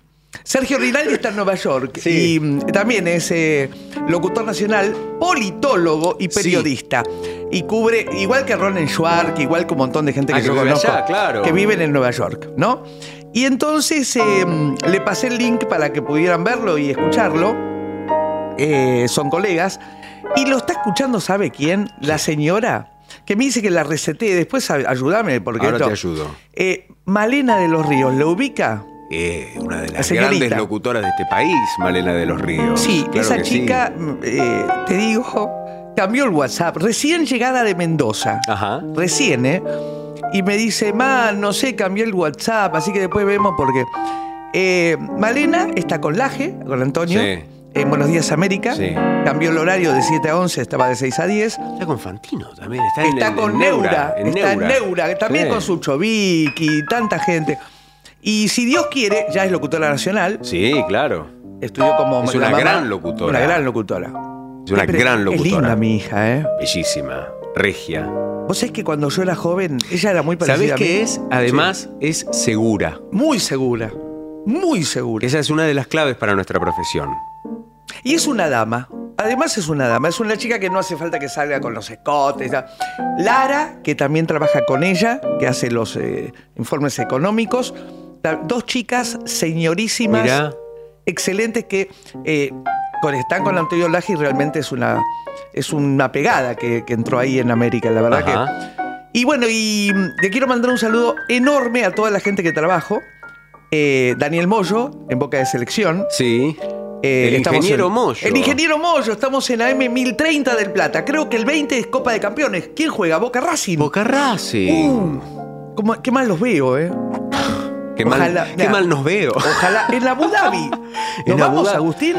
Sergio Rinaldi está en Nueva York y mm, también es eh, locutor nacional, politólogo y periodista. Y cubre, igual que Ronen Schwartz, igual que un montón de gente Ah, que, que yo conozco, allá, claro. que viven en Nueva York, ¿no? Y entonces eh, le pasé el link para que pudieran verlo y escucharlo. Eh, son colegas. Y lo está escuchando, ¿sabe quién? La señora que me dice que la receté. Después ayúdame porque Ahora esto- te ayudo. Malena de los Ríos, ¿lo ubica? Eh, una de La las grandes locutoras de este país, Malena de los Ríos. Sí, Claro esa sí. chica, eh, te digo, cambió el WhatsApp. Recién llegada de Mendoza. Ajá. Recién, ¿eh? Y me dice, ma, no sé, cambió el WhatsApp, así que después vemos porque. Eh, Malena está con Laje, con Antonio. Sí. En Buenos Días América. Sí. Cambió el horario de 7 a 11, estaba de 6 a 10. Está con Fantino también. Está, en- Está en, con en Neura, en está en Neura, también con su Chovik y tanta gente. Y si Dios quiere, ya es locutora nacional, Sí, claro. estudió como Es la una mamá, gran locutora. Una gran locutora. Es una gran locutora. Es linda mi hija, ¿eh? Bellísima. Regia. Vos sabés que cuando yo era joven, ella era muy parecida ¿Sabés a mí. qué es? Además, es segura. Muy segura. Muy segura. Esa es una de las claves para nuestra profesión. Y es una dama. Además es una dama. Es una chica que no hace falta que salga con los escotes. Lara, que también trabaja con ella, que hace los eh, informes económicos. Dos chicas señorísimas, Mirá. excelentes, que eh, con- están con Antonio Laje y realmente es una, es una pegada que, que entró ahí en América, la verdad Ajá. que... Y bueno, y mm, le quiero mandar un saludo enorme a toda la gente que trabajo. Eh, Daniel Moyo, en Boca de Selección. Sí. Eh, El ingeniero en- Moyo. El ingeniero Moyo, estamos en la M1030 del Plata. Creo que el 20 es Copa de Campeones. ¿Quién juega? Boca Racing. Boca Racing. Uh, ¿cómo- qué mal los veo, ¿eh? Qué, mal, qué nos veo. Ojalá. En Abu Dhabi. ¿Nos En Abu vamos, Dhabi. Agustín?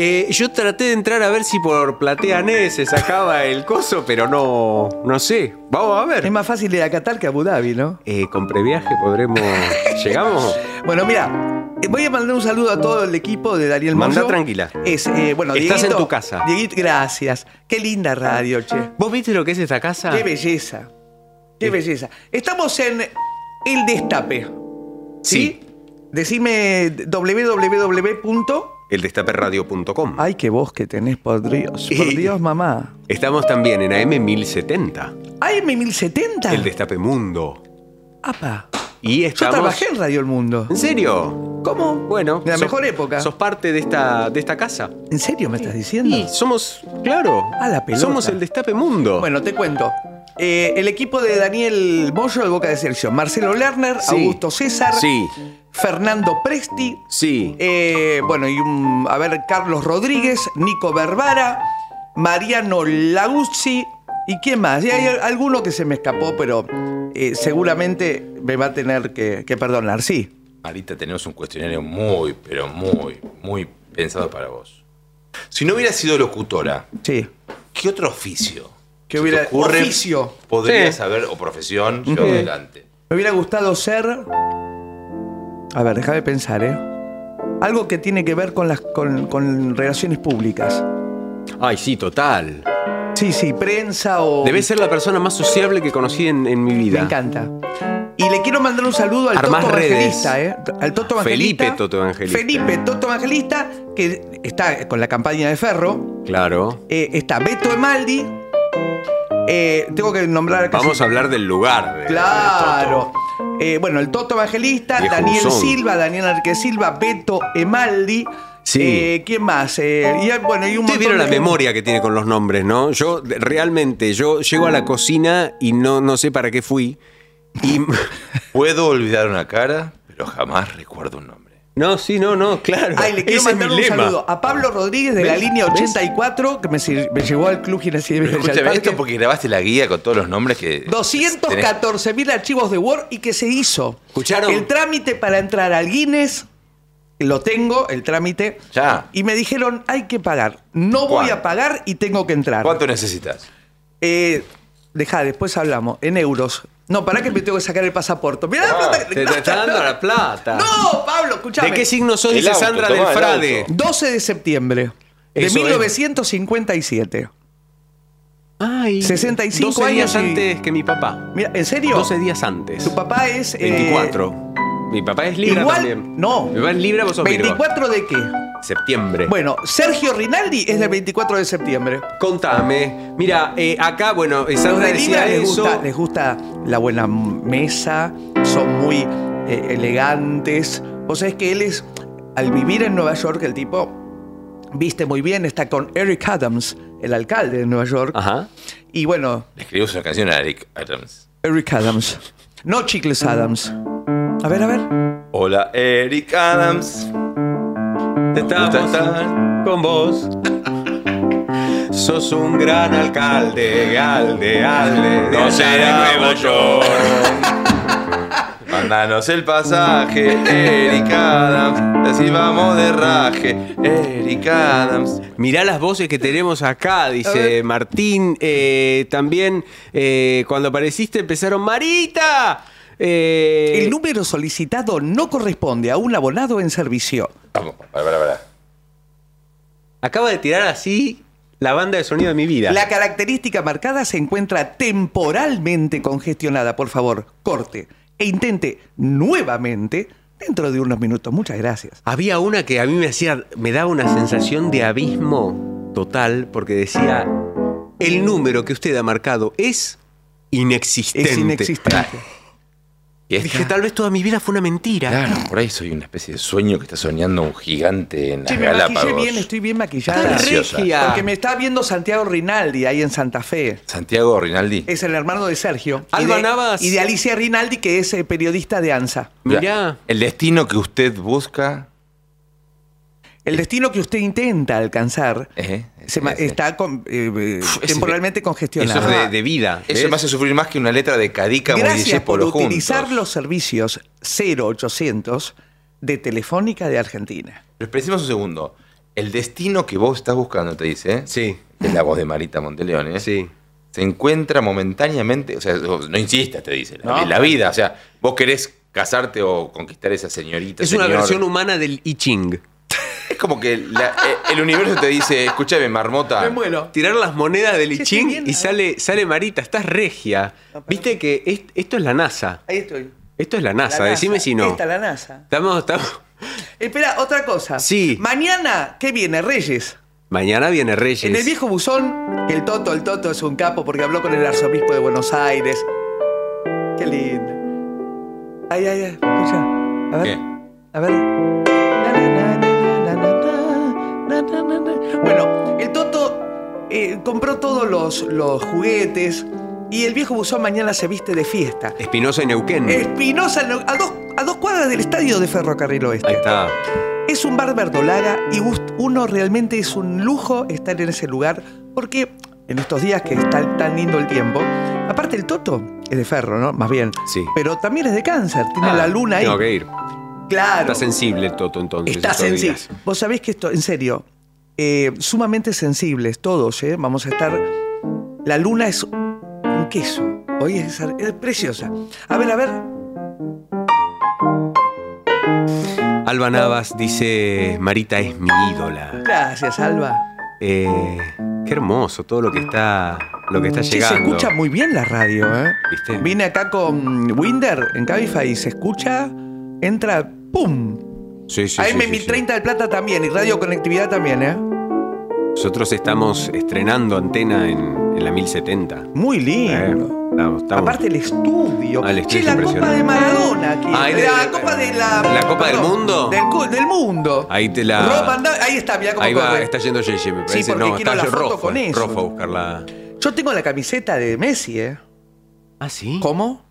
Eh, yo traté de entrar a ver si por Platea Net se sacaba el coso, pero no, no sé. Vamos a Es ver. más fácil ir a Qatar que Abu Dhabi, ¿no? Eh, con previaje podremos. ¿Llegamos? Bueno, mira, eh, voy a mandar un saludo a todo el equipo de Daniel Manda Moyo. tranquila. Es, eh, bueno, Estás en tu casa. Dieguito, gracias. Qué linda radio, che. ¿Vos viste lo que es esta casa? Qué belleza. Qué belleza. Estamos en El Destape. ¿Sí? Decime www. Eldestaperradio.com. Ay, qué voz que tenés, por Dios. Por. Dios, mamá. Estamos también en AM1070, ¿AM 1070? el Destape Mundo. Apa. Y Yo trabajé en Radio El Mundo. ¿En serio? ¿Cómo? Bueno. De la sos- mejor época. Sos parte de esta, de esta casa. ¿En serio me estás diciendo? Y somos, claro. A la pelota. Somos el Destape Mundo. Bueno, te cuento. Eh, el equipo de Daniel Moyo de Boca de Selección. Marcelo Lerner, Sí. Augusto César, Sí, Fernando Presti, sí. eh, bueno, y un, a ver, Carlos Rodríguez, Nico Berbara, Mariano Laguzzi, ¿y quién más? Y hay alguno que se me escapó, pero eh, seguramente me va a tener que, que perdonar, sí. Marita, tenemos un cuestionario muy, pero muy, muy pensado para vos. Si no hubiera sido locutora, Sí. ¿qué otro oficio? ¿Qué te hubiera- ocurre? oficio? Podrías Sí. saber, o profesión, yo Ujú. adelante. Me hubiera gustado ser. A ver, déjame pensar, ¿eh? Algo que tiene que ver con las con, con relaciones públicas. Ay, sí, total. Sí, sí, prensa o. Debes ser la persona más sociable que conocí en, en mi vida. Me encanta. Y le quiero mandar un saludo al Armás Toto redes. Evangelista, ¿eh? Al Toto Evangelista. Felipe Toto Evangelista. Felipe Toto Evangelista, que está con la campaña de Ferro. Claro. Eh, está Beto Emaldi. Eh, tengo que nombrar casi- Vamos a hablar del lugar. de- Claro. Eh, bueno, el Toto Evangelista, Daniel. Silva, Daniel Arque Silva, Beto Emaldi. Sí. Eh, ¿Quién más? Eh, y, hay- bueno, hay un Ustedes vieron de la memoria que tiene con los nombres, ¿no? Yo realmente, yo llego a la cocina y no, no sé para qué fui. Y. Puedo olvidar una cara, pero jamás recuerdo un nombre. No, sí, no, no, claro. Ay, le quiero Ese es mandar mi un lema. saludo a Pablo Rodríguez de la línea ¿Ves? 84, que me, me llevó al Club Villa del escúchame, esto porque grabaste la guía con todos los nombres que. 214 mil archivos de Word y que se hizo. ¿Escucharon? El trámite para entrar al Guinness, lo tengo, el trámite. Ya. Y me dijeron, hay que pagar. No voy a pagar y tengo que entrar. ¿Cuánto necesitas? Eh, deja, después hablamos. En euros. No, para que me tengo que sacar el pasaporte. Mirá la plata que Te, te está dando la plata. No, Pablo, escuchame. ¿De qué signo sos? Dice auto, Sandra del el Frade. auto. 12 de septiembre de Eso es. 1957. Ay, 65 12 días años y- antes que mi papá. Mira, ¿en serio? 12 días antes. Tu papá es. eh, 24. Mi papá es Libra igual. también. No. Mi papá es Libra, vos sos Virgo. ¿24 de qué? Septiembre. Bueno, Sergio Rinaldi es del 24 de septiembre. Contame. Mira, eh, acá, bueno, eh, Sandra de Libra decía les eso. gusta, les gusta la buena mesa, son muy eh, elegantes. Vos sabés que él es, al vivir en Nueva York, el tipo viste muy bien, está con Eric Adams, el alcalde de Nueva York. Ajá. Y bueno, Le escribimos una canción a Eric Adams. Eric Adams. No Chicles Adams. A ver, a ver. Hola, Eric Adams. Estamos Gusta con vos. Sos un gran alcalde, alde, alde. No será Nueva York. Mándanos el pasaje, Eric Adams. Así vamos de raje, Eric Adams. Mirá las voces que tenemos acá, A dice. Martín. Eh, también eh, cuando apareciste empezaron Marita. Eh, El número solicitado no corresponde a un abonado en servicio. Vamos, para, para, para. acaba de tirar así la banda de sonido de mi vida. La característica marcada se encuentra temporalmente congestionada. Por favor, corte e intente nuevamente dentro de unos minutos. Muchas gracias. Había una que a mí me hacía, me daba una sensación de abismo total porque decía el número que usted ha marcado es inexistente. Es inexistente. Y esta- Dije, tal vez toda mi vida fue una mentira. Claro, por ahí soy una especie de sueño que está soñando un gigante en las Che, me maquillé Galápagos. bien, estoy bien maquillada. Está Preciosa. regia. Porque me está viendo Santiago Rinaldi ahí en Santa Fe. Santiago Rinaldi. Es el hermano de Sergio. y Alba de- Navas. Y de Alicia Rinaldi, que es eh, periodista de ANSA. Mirá. El destino que usted busca. El destino que usted intenta alcanzar Ejé, se ma- ese. está con- eh, Uf, ese- temporalmente congestionado. Eso es de, de vida. Eso me hace sufrir más que una letra de Cadica y Gracias por Discépolo utilizar juntos. los servicios 0800 de Telefónica de Argentina. Pero expresemos un segundo. El destino que vos estás buscando, te dice, ¿eh? Sí, es la voz de Marita Monteleone, ¿eh? sí. se encuentra momentáneamente, o sea, no insistas, te dice, la, No, la vida, o sea, vos querés casarte o conquistar a esa señorita. Es una versión humana del I Ching. Es como que la- eh, el universo te dice, escúchame, marmota. muero. Tirar las monedas del Sí, estoy Ching bien, y ¿eh? sale, sale Marita, estás regia. Viste que es- esto es la NASA. Ahí estoy. Esto es la NASA, La decime NASA. si no. Esta la NASA. Estamos, estamos. Espera, otra cosa. Sí. Mañana, ¿qué viene? Reyes. Mañana viene Reyes. En el viejo buzón, el Toto, el Toto es un capo porque habló con el arzobispo de Buenos Aires. Qué lindo. Ay, ay, ay, escucha. A ver. ¿Qué? A ver. Bueno, el Toto eh, compró todos los, los juguetes y el viejo buzón mañana se viste de fiesta. Espinosa y Neuquén. Espinosa, no- a dos, a dos cuadras del estadio de Ferrocarril Oeste. Ahí está. Es un bar verdolaga y uno realmente es un lujo estar en ese lugar porque en estos días que está tan lindo el tiempo, aparte el Toto es de ferro, ¿no? Más bien. Sí. Pero también es de cáncer, tiene Ah, la luna ahí. Tengo que ir. Claro. Está sensible Toto entonces. Está sensible. Vos sabés que esto, en serio, eh, sumamente sensibles todos, ¿eh? Vamos a estar. La luna es un queso. Hoy es, es preciosa. A ver, a ver. Alba Navas dice, Marita es mi ídola. Gracias, Alba. Eh, qué hermoso todo lo que está, lo que está se llegando. escucha muy bien la radio, ¿eh? ¿Viste? Vine acá con Winder en Cabify y se escucha, entra, ¡pum! Sí, sí, Ahí sí, me sí, mi sí. 30 del Plata también y Radio Conectividad también, ¿eh? Nosotros estamos estrenando antena en, en la 1070. Muy Eh, lindo. estamos- estamos- Aparte el estudio. Ah, el che, estudio la es Copa de Maradona aquí. Ah, de- la Copa de la... ¿La Copa del perdón, Mundo? Del, del mundo. Ahí te la. Ahí está, mira cómo Ahí va, corre. está yendo Yeye, me Sí, parece. porque no, quiero está la foto Rofo, con eso. Rofo a buscarla. Yo tengo la camiseta de Messi, ¿eh? Ah, sí. ¿Cómo?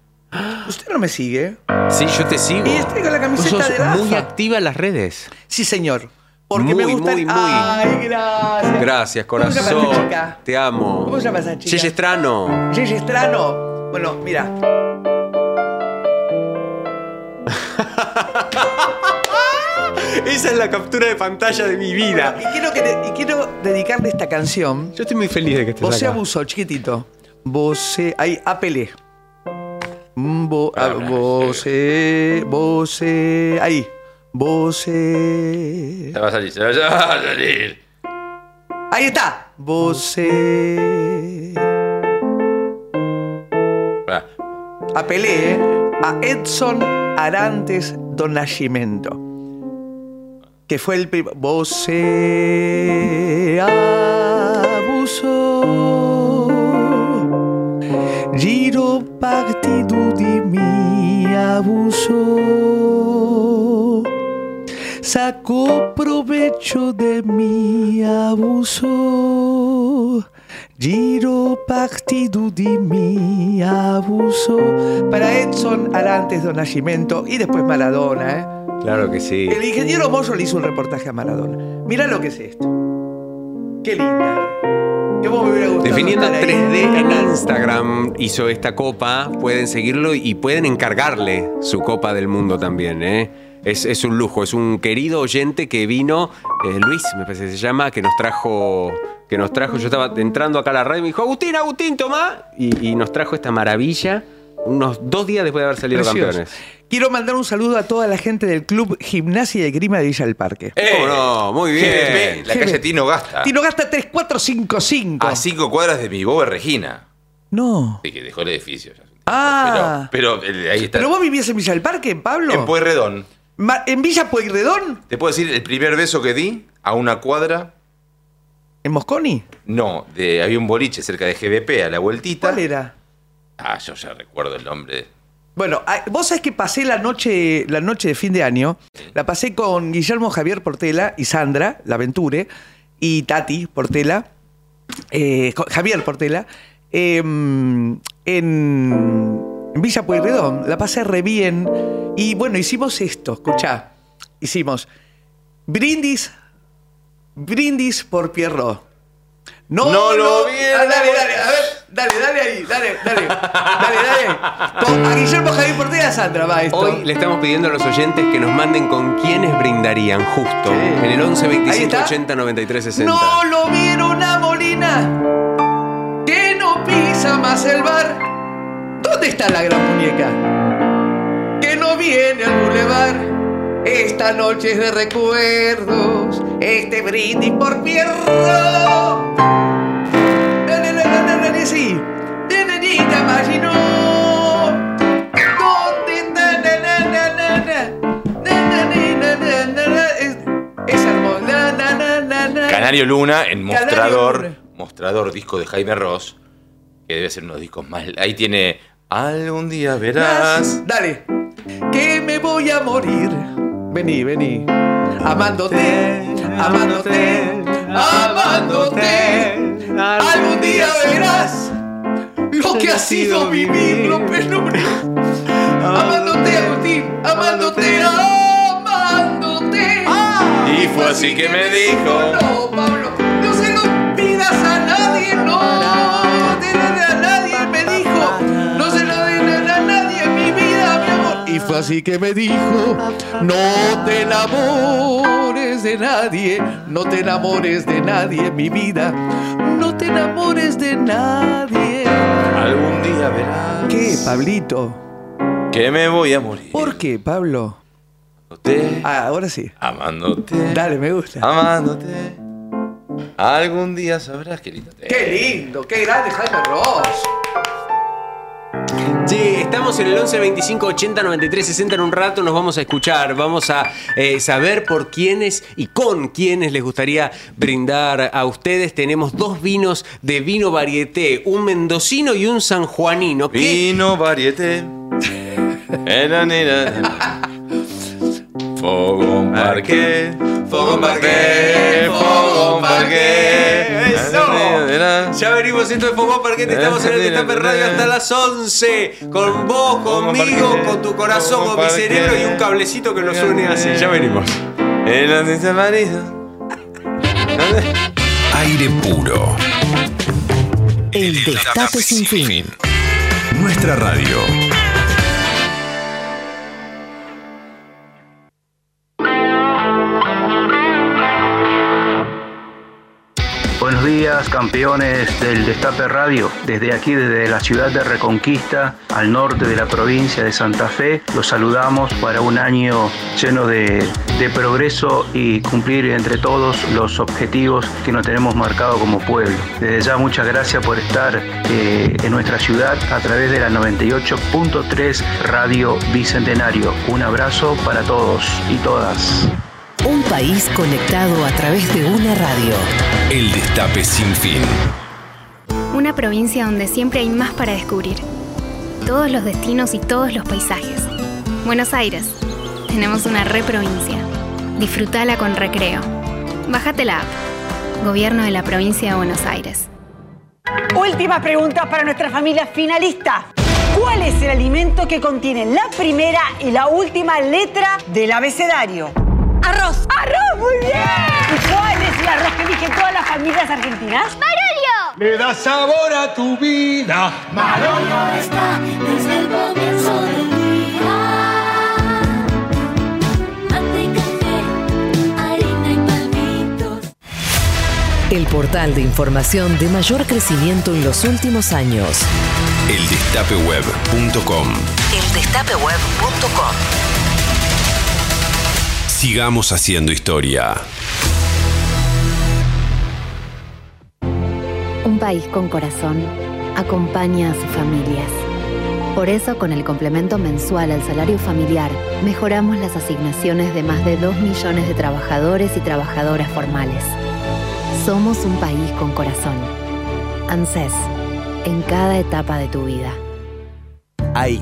Usted no me sigue. Sí, yo te sigo. Y estoy con la camiseta Vos sos de muy activa en las redes. Sí, señor. Porque Muy, me gusta. muy, muy. Ay, gracias. Gracias, ¿Cómo se llama corazón. chica? Te amo. ¿Cómo se llama esa chica? Yeye Estrano. Yeye Estrano. Bueno, mira. Esa es la captura de pantalla de mi vida. Y quiero, que, y quiero dedicarle esta canción. Yo estoy muy feliz de que estés Vos acá. abuso, chiquitito. Vos ahí, apelé. Mm, Vo, a- vos, vos, ahí. Vos, Se va a salir, se va a salir. ahí está. Vos, Pará. apelé eh, a Edson Arantes do Nascimento. Que fue el primer. Vos abusó. Giro partido de mi abuso. Sacó provecho de mi abuso. Giro partido de mi abuso. Para Edson Arantes do Nascimento y después Maradona, ¿eh? Claro que sí. El ingeniero Moyo le hizo un reportaje a Maradona. Mirá lo que es esto. Qué linda. Que vos me hubiera gustado Definiendo estar ahí. 3D en Instagram hizo esta copa. Pueden seguirlo y pueden encargarle su copa del mundo también, ¿eh? Es, es un lujo, es un querido oyente que vino, eh, Luis, me parece que se llama, que nos trajo, que nos trajo, yo estaba entrando acá a la radio y me dijo, Agustín, Agustín, toma, y, y nos trajo esta maravilla unos dos días después de haber salido Precioso. campeones. Quiero mandar un saludo a toda la gente del Club Gimnasia y Grima de Villa del Parque. ¿Cómo no? Muy bien. La calle Tino Gasta. Tino gasta 3455. A cinco cuadras de mi boba Regina. No. Sí, que dejó el edificio. ya. Ah. Pero, pero eh, ahí está. ¿Pero vos vivías en Villa del Parque, Pablo? En Pueyrredón. ¿En Villa Pueyrredón? ¿Te puedo decir el primer beso que di a una cuadra? ¿En Mosconi? No, de, había un boliche cerca de GBP a la vueltita. ¿Cuál era? Ah, yo ya recuerdo el nombre. Bueno, ah, vos sabés que pasé la noche, la noche de fin de año, la pasé con Guillermo Javier Portela y Sandra, la Venture, y Tati Portela, eh, Javier Portela, en, en Villa Pueyrredón. La pasé re bien. Y bueno, hicimos esto, escuchá. Hicimos brindis Brindis por Pierrot. No, No lo vi, Ah, dale, no. dale, a ver, dale, dale ahí, dale, dale, dale, dale. Con a Guillermo Javier Portela Sandra va esto. Hoy le estamos pidiendo a los oyentes que nos manden con quiénes brindarían justo en el 11 Ahí 25 está. 80 93 60. No lo vieron a Molina, que no pisa más el bar. ¿Dónde está la gran muñeca? Que no viene al bulevar. Esta noche es de recuerdos, este brindis por Pierro. Sí, de nenita Maginot. ¿Dónde está? Na, na, na, na, na? Na, na, na, na, na, na. Es, es hermoso. Na, na, na, na, na. Canario Luna en mostrador, Luna. mostrador disco de Jaime Ross, que debe ser unos discos más. Ahí tiene Algún día verás. Dale. Que me voy a morir. Vení, vení. Amándote, amándote, amándote. Algún día verás lo que ha sido vivirlo, pero Amándote, Agustín, amándote, amándote. Y fue así que me dijo. No, Pablo, así que me dijo: No te enamores de nadie, no te enamores de nadie en mi vida. No te enamores de nadie. Algún día verás. ¿Qué, Pablito? Que me voy a morir. ¿Por qué, Pablo? Amándote. Ah, ahora sí. Amándote. Dale, me gusta. Amándote. Algún día sabrás lindo te Qué lindo, qué grande Jaime Ross. Sí, estamos en el 11 25 80 93 60. En un rato nos vamos a escuchar. Vamos a eh, saber por quiénes y con quiénes les gustaría brindar a ustedes. Tenemos dos vinos de vino varieté: un mendocino y un sanjuanino. que- Vino varieté. Era. Fogón parqué. Fogón parqué. Fogón parqué. ¡Eso! Ya venimos esto de Fogón Parquete, estamos en el Destape Radio hasta las 11. Con vos, conmigo, con tu corazón, con mi cerebro y un cablecito que nos une así. Ya venimos. Marido. Aire puro. El Destape Sin Fin. Nuestra radio. Días, campeones del Destape Radio. Desde aquí, desde la ciudad de Reconquista, al norte de la provincia de Santa Fe, los saludamos para un año lleno de, progreso y cumplir entre todos los objetivos que nos tenemos marcado como pueblo. Desde ya, muchas gracias por estar eh, en nuestra ciudad a través de la 98.3 Radio Bicentenario. Un abrazo para todos y todas. Un país conectado a través de una radio. El Destape Sin Fin. Una provincia donde siempre hay más para descubrir. Todos los destinos y todos los paisajes. Buenos Aires. Tenemos una reprovincia. Disfrutala con recreo. Bájate la app. Gobierno de la provincia de Buenos Aires. Última pregunta para nuestra familia finalista. ¿Cuál es el alimento que contiene la primera y la última letra del abecedario? Arroz. ¡Arroz! ¡Muy bien! ¿Y cuál es el arroz que eligen todas las familias argentinas? ¡Marolio! Le da sabor a tu vida. Marolio está desde el comienzo del día. Mate, café, harina y palmitos. El portal de información de mayor crecimiento en los últimos años. Eldestapeweb.com. Eldestapeweb.com. Sigamos haciendo historia. Un país con corazón acompaña a sus familias. Por eso, con el complemento mensual al salario familiar, mejoramos las asignaciones de más de 2 millones de trabajadores y trabajadoras formales. Somos un país con corazón. ANSES, en cada etapa de tu vida. Ahí,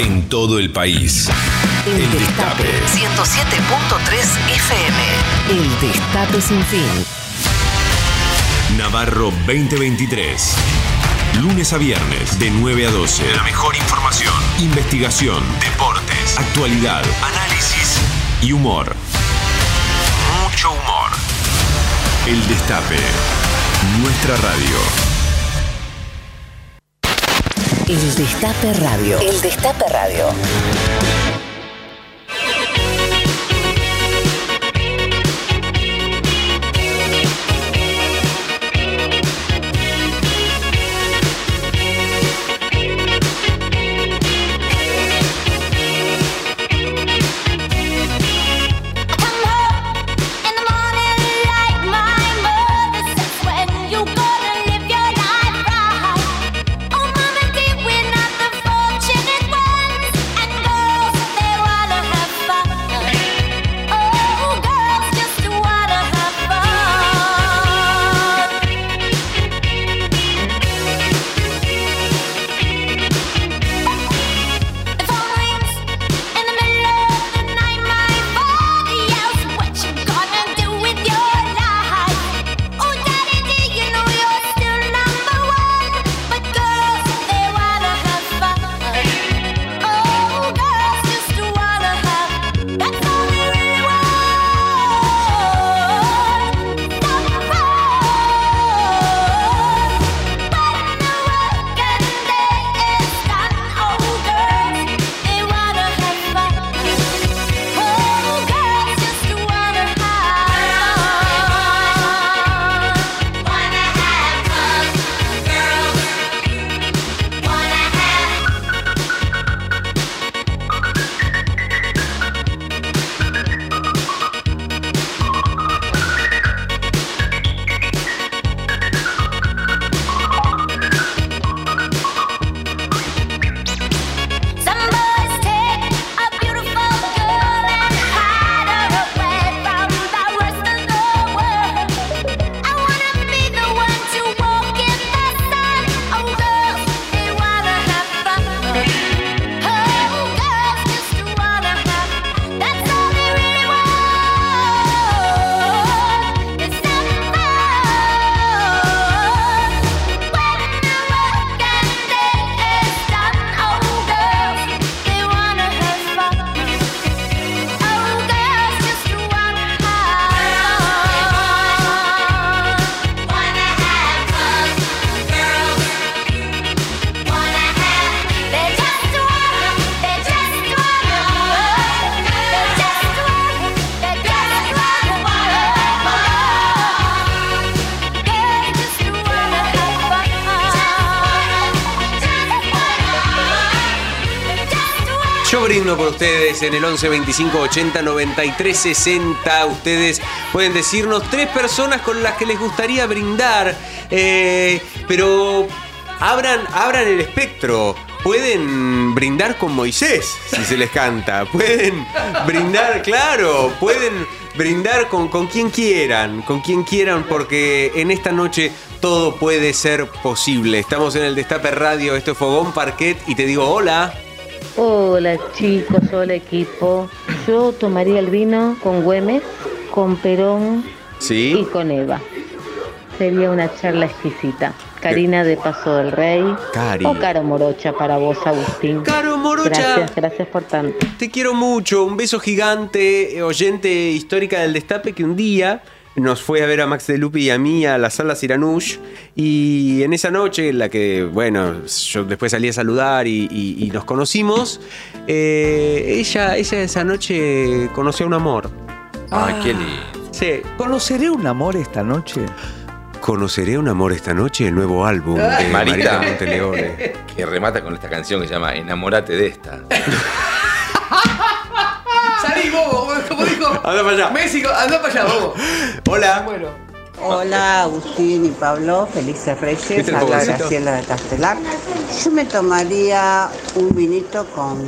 En todo el país. El Destape 107.3 FM. El Destape sin fin. Navarro 2023. Lunes a viernes, de 9 a 12. La mejor información, investigación, deportes, actualidad, análisis y humor. Mucho humor. El Destape. Nuestra radio. El Destape Radio. El Destape Radio. Brindo por ustedes en el 11 25 80 93 60. Ustedes pueden decirnos tres personas con las que les gustaría brindar. eh, pero abran, abran el espectro. Pueden brindar con Moisés, si se les canta. Pueden brindar, claro, pueden brindar con, con quien quieran, con quien quieran, porque en esta noche todo puede ser posible. Estamos en el Destape Radio, esto es Fogón Parquet, y te digo hola. Hola chicos, hola equipo. Yo tomaría el vino con Güemes, con Perón Sí. y con Eva. Sería una charla exquisita. Karina de Paso del Rey. Cari. O Caro Morocha para vos, Agustín. Caro Morocha. Gracias, gracias por tanto. Te quiero mucho, un beso gigante, oyente histórica del Destape que un día nos fue a ver a Max de Lupi y a mí a la sala Siranush y en esa noche en la que, bueno, yo después salí a saludar y, y- y nos conocimos, eh, ella, ella esa noche conoció a un amor. Ay, qué lindo. Sí. ¿Conoceré un amor esta noche? Conoceré un amor esta noche, el nuevo álbum de Marita, Marita. Monteleone. Que remata con esta canción que se llama Enamorate de esta. Salí, bobo, como dijo. Anda para allá. México, anda para allá, bobo. Hola. Bueno. Hola Agustín y Pablo, felices Reyes, ¿Viste el habla? Graciela de Castelar. Yo me tomaría un vinito con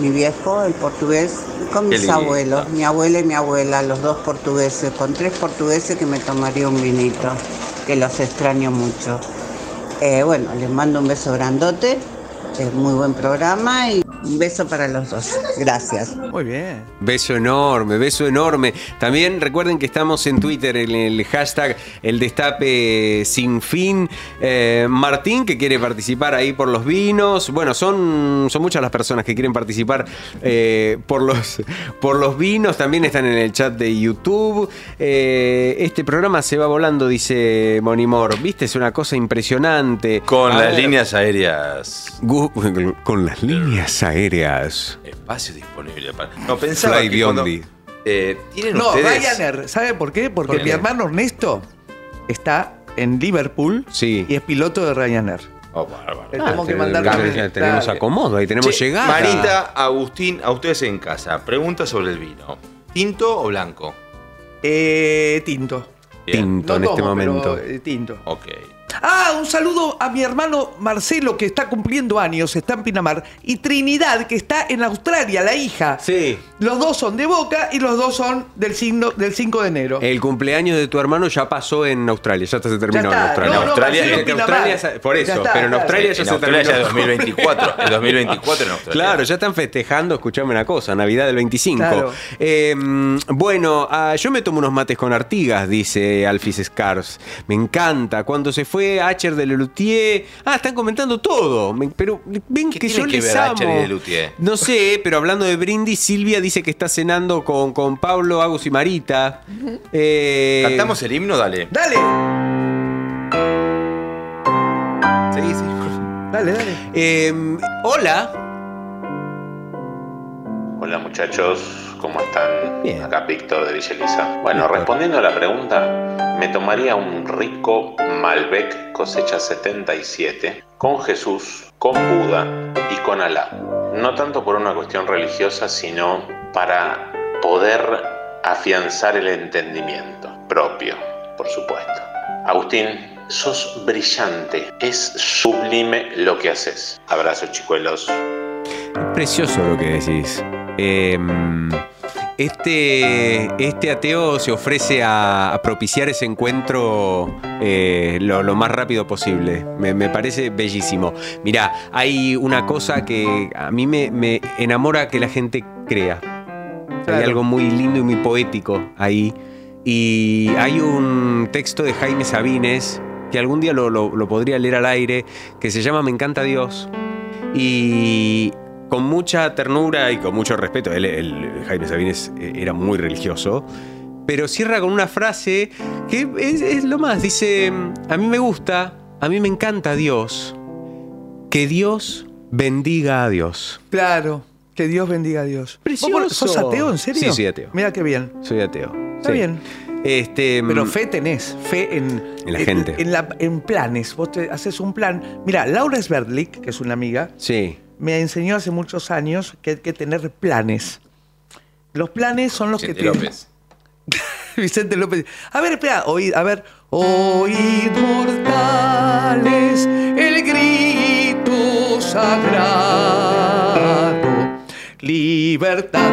mi viejo, el portugués, con Qué mis lindo. abuelos, mi abuela y mi abuela, los dos portugueses, con tres portugueses que me tomaría un vinito, que los extraño mucho. Eh, bueno, les mando un beso grandote, es muy buen programa y un beso para los dos. Gracias. Muy bien. Beso enorme, beso enorme. También recuerden que estamos en Twitter en el hashtag El Destape Sin Fin. Eh, Martín, que quiere participar ahí por los vinos. Bueno, son, son muchas las personas que quieren participar eh, por, los, por los vinos. También están en el chat de YouTube. Eh, este programa se va volando, dice Monimor. Viste, es una cosa impresionante. Con A las ver, líneas aéreas. Con las líneas aéreas. Espacio disponible para. No, pensaba Fly que cuando- eh, ¿Tienen No, ustedes? Ryanair. ¿Sabe por qué? Porque ¿Por mi hermano Ernesto está en Liverpool Sí. y es piloto de Ryanair. Oh, bárbaro. Ah, tenemos que mandar tenemos, tenemos acomodo, ahí tenemos Che, llegada. Marita, Agustín, a ustedes en casa. Pregunta sobre el vino. ¿Tinto o blanco? Eh, tinto. Bien. Tinto en este pero, momento. eh, tinto. Ok. Ah, un saludo a mi hermano Marcelo que está cumpliendo años, está en Pinamar. Y Trinidad que está en Australia, la hija. Sí. Los dos son de Boca y los dos son del, signo, del 5 de enero. El cumpleaños de tu hermano ya pasó en Australia, ya se terminó Ya en. Australia. No, no, Australia- Marcelo en. Australia por eso, está, pero en claro. Australia ya en se Australia terminó. ya 2024. En 2024 en Australia. Claro, ya están festejando, escuchame una cosa, Navidad del 25. Claro. Eh, bueno, ah, yo me tomo unos mates con Artigas, dice Alfis Scars. Me encanta. Cuando se fue Acher de Lelutier. Ah, están comentando todo. Me- pero ven ¿Qué que tiene yo que les ver amo. Acher y Lelutier? No sé, pero hablando de brindis, Silvia dice que está cenando con, con Pablo, Agus y Marita. Eh, ¿Cantamos el himno? Dale. Dale, Sí, sí. dale, dale. eh, hola. Hola muchachos, ¿cómo están? Bien. Acá Víctor de Villa Elisa. Bueno, Víctor. respondiendo a la pregunta, me tomaría un rico Malbec cosecha 77 con Jesús, con Buda y con Alá. No tanto por una cuestión religiosa, sino para poder afianzar el entendimiento propio, por supuesto. Agustín, sos brillante, es sublime lo que haces. Abrazo chicuelos. Precioso lo que decís. Eh, este, este ateo se ofrece a, a propiciar ese encuentro eh, lo, lo más rápido posible. Me, me parece bellísimo. Mirá, hay una cosa que a mí me, me enamora que la gente crea. Hay algo muy lindo y muy poético ahí. Y hay un texto de Jaime Sabines que algún día lo, lo- lo podría leer al aire, que se llama Me encanta Dios. Y con mucha ternura y con mucho respeto, él, él- Jaime Sabines eh, era muy religioso, pero cierra con una frase que es, es lo más. Dice, a mí me gusta, a mí me encanta Dios, que Dios bendiga a Dios. Claro, que Dios bendiga a Dios. Precioso. ¿Vos ¿Sos ateo, en serio? Sí, soy ateo. Mira qué bien. Soy ateo. Está Sí. bien. Este, Pero mm, fe tenés, fe en, En la gente. En, la- en planes. Vos te haces un plan. Mira, Laura Sverdlik, que es una amiga, Sí. Me enseñó hace muchos años que hay que tener planes. Los planes son los que Vicente te. López. Vicente López. A ver, espera, oíd, a ver. Oíd mortales el grito sagrado. Libertad,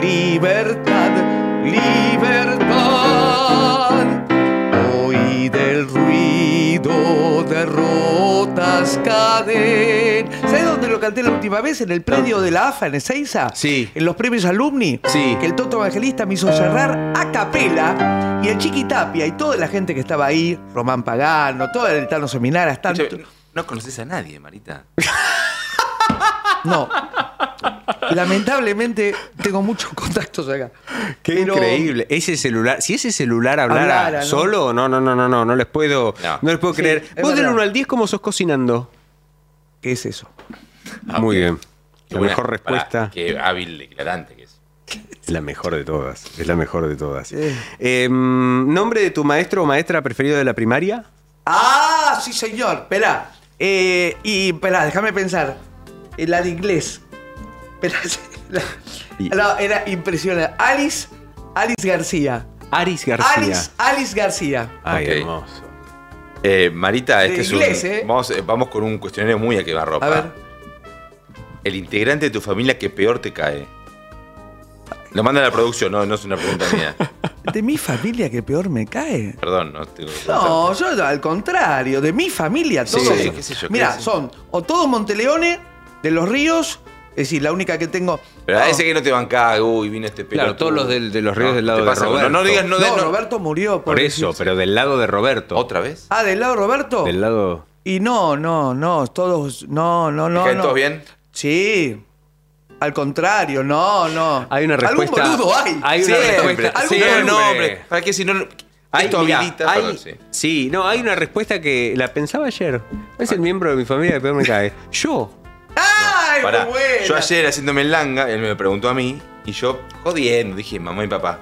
libertad, libertad. Oíd el ruido de cadenas. ¿Sabes dónde lo canté la última vez? En el predio de la AFA, en Ezeiza. Sí. En los premios alumni. Sí. Que el Toto Evangelista me hizo cerrar a capela. Y el Chiqui Tapia y toda la gente que estaba ahí, Román Pagano, todo el Tano Seminaras, tanto. No conoces a nadie, Marita. No. Lamentablemente tengo muchos contactos acá. Qué Pero- increíble. Ese celular, si ese celular hablara, Hablara, ¿no? solo, no, no, no, no, no, no les puedo, no, No. les puedo Sí, creer. Vos del verdad. 1 al 10, ¿cómo sos cocinando? ¿Qué es eso? Ah, Muy bien. La buena- mejor respuesta. qué hábil declarante que es. Es la mejor de todas. Es la mejor de todas. Eh, ¿Nombre de tu maestro o maestra preferido de la primaria? Ah, sí, señor. Espera. Eh, y espera, déjame pensar. La de inglés. Espera. la- no, era impresionante. Alice, Alice García. Aris García. Alice, Alice García. Ok. Eh, Marita, De este es inglés, un. ¿eh? Vamos, eh, vamos con un cuestionario muy a quemarropa. A ver. El integrante de tu familia que peor te cae. Lo manda la producción, no, no es una pregunta mía. De mi familia que peor me cae. Perdón, no te No, yo al contrario, de mi familia, Sí, todos. sí, qué sé yo, qué Mira, son o todos Monteleone, de los ríos, es decir, la única que tengo. Pero a No. ese que no te banca, uy, vino este pelo. Claro, todos los del- de los ríos del lado de Roberto. No, no digas, no, de- No, no- Roberto murió Por eso, pero del lado de Roberto. ¿Otra vez? Ah, del lado de Roberto. Del lado. Y no, no, no, todos, no, no, no. caen no. todos bien? Sí. Al contrario, no, no. Hay una respuesta- Algún boludo hay. hay una Siempre. respuesta- Algún sí, boludo. no, hombre. ¿Para qué si no.? Hay, esto mirá, habilita. hay- perdón, sí. sí, no, hay una respuesta que la pensaba ayer. Es el miembro de mi familia que peor me cae. Yo. ¡Ay, Pará, muy buena! yo ayer haciéndome el langa, él me preguntó a mí y yo jodiendo, dije, mamá y papá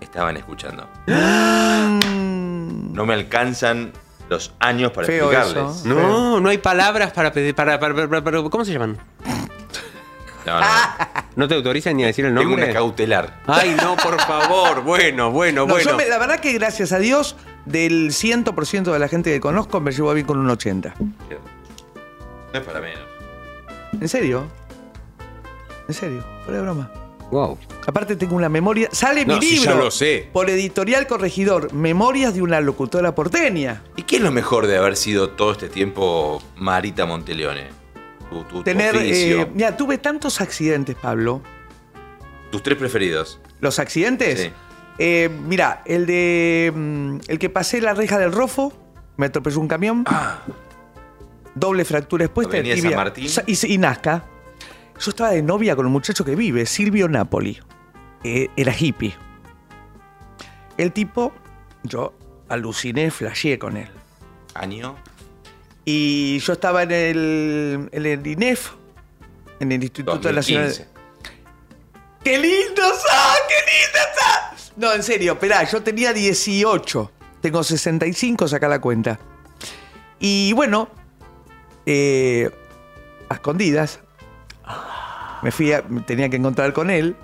estaban escuchando. No me alcanzan los años para Feo explicarles. eso. No, no hay palabras para pedir. Para, para, para- para- ¿Cómo se llaman? No, no, ¿No te autorizan ni a decir el tengo nombre? una cautelar. Ay, no, por favor. Bueno, bueno, No, bueno. yo me- la verdad que gracias a Dios, del 100% de la gente que conozco, me llevo bien con un 80. No es para menos. ¿En serio? ¿En serio? Fuera de broma. Wow. Aparte tengo una memoria. Sale No, mi sí, libro. ya lo sé. Por editorial corregidor. Memorias de una locutora porteña. ¿Y qué es lo mejor de haber sido todo este tiempo Marita Monteleone? Tu, tu- tu Tener. oficio. eh, mira, tuve tantos accidentes, Pablo. Tus tres preferidos. ¿Los accidentes? Sí. Eh, mira, el de. mm, El que pasé la reja del Rofo. Me atropelló un camión. Doble fractura expuesta de tibia. Martín. Y, y Nazca. Yo estaba de novia con un muchacho que vive, Silvio Napoli. Eh, era hippie. El tipo, yo aluciné, flasheé con él. Año. Y yo estaba en el, en el INEF, en el Instituto 2015. Nacional. ¡Qué lindo sos! ¡Qué lindo sos! No, en serio, esperá, yo tenía 18. Tengo 65, saca la cuenta. Y bueno, eh, a escondidas, me fui a, me tenía que encontrar con él.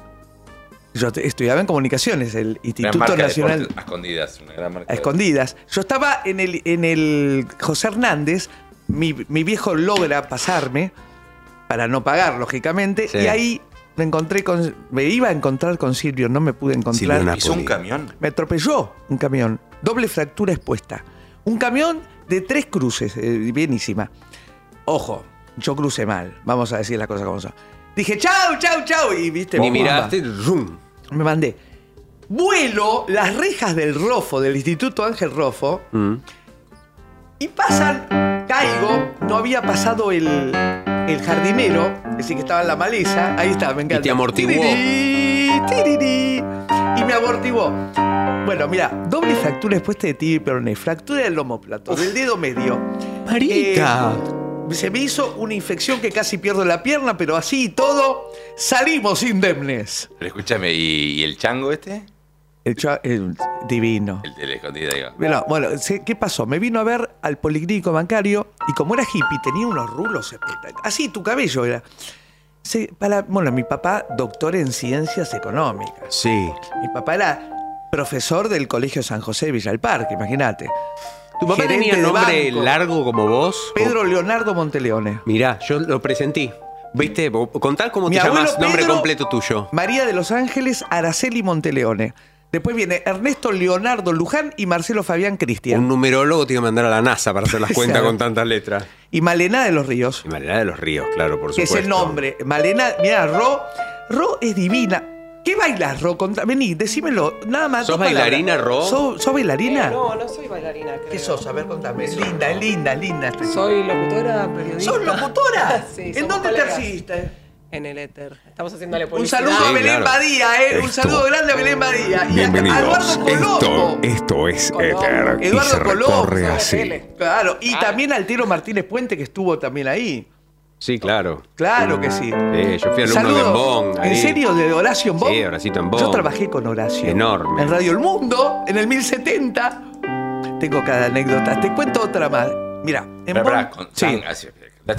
Yo estudiaba en comunicaciones, el Gran Instituto Nacional a escondidas. Una gran marca a escondidas. Yo estaba en el, en el José Hernández, mi, mi viejo logra pasarme para no pagar, lógicamente, Sí. y ahí me encontré con. Me iba a encontrar con Silvio, no me pude encontrar. Silvio ¿Hizo un camión? Me atropelló un camión, doble fractura expuesta. Un camión de tres cruces, eh, bienísima. Ojo, yo crucé mal, vamos a decir las cosas como son. Dije, chau, chau, chau, y viste, Ni miraste, rum. Me mandé. Vuelo las rejas del Rofo, del Instituto Ángel Rofo, Mm. y pasan, caigo, no había pasado el, el jardinero, es decir, que estaba en la maleza, ahí está, me encanta. te amortiguó. Tirirí, tirirí, y me amortiguó. Bueno, mira, doble fractura expuesta de tibia y peroné, fractura del omóplato, del dedo medio. Marita. Eh, se me hizo una infección que casi pierdo la pierna, pero así y todo, salimos indemnes. Pero escúchame, ¿y, y el chango este? El, el divino. El de la escondida, digo. Bueno, bueno, ¿qué pasó? Me vino a ver al policlínico bancario y como era hippie tenía unos rulos espectaculares. Así, tu cabello era. Se- para, bueno, mi papá, doctor en ciencias económicas. Sí. Mi papá era profesor del Colegio San José de Villa del Parque, imagínate. ¿Tu papá tenía nombre largo como vos? Pedro Leonardo Monteleone. Mirá, yo lo presentí. ¿Viste? Contá cómo Mi te llamas, nombre completo tuyo. María de los Ángeles Araceli Monteleone. Después viene Ernesto Leonardo Luján y Marcelo Fabián Cristian. Un numerólogo tiene que mandar a la NASA para hacer las cuentas con tantas letras. Y Malena de los Ríos. Y Malena de los Ríos, claro, por que supuesto. es el nombre. Malena, mira, Ro, Ro es divina. ¿Qué bailas, Ro? Contá- Vení, decímelo. Nada más. ¿Sos dos palabras. bailarina, Ro? ¿Sos, sos bailarina? No, no soy bailarina. Creo. ¿Qué sos? A ver, contame. Es linda, es linda, es linda. esta chica. Soy locutora, periodista. ¿Sos locutora? sí, ¿En somos dónde te colegas. hiciste? En el éter. Estamos haciéndole Un publicidad. saludo a Belén claro. Badía, ¿eh? Un Esto- saludo grande a Belén Badía. Y a- a Bienvenidos. Eduardo Colombo. Esto, esto es Éter y Eduardo se Colombo. recorre así. Claro, y también Altiero Martínez Puente, que estuvo también ahí. Sí, claro. Claro que sí. Sí, yo fui alumno Saludo. de Embón. ¿En serio? ¿De Horacio Embón? Sí, Horacito Embón. Yo trabajé con Horacio. Enorme. En Radio El Mundo, en el 1070. Tengo cada anécdota. Te cuento otra más. Mira, Bonn- con sí, sangre,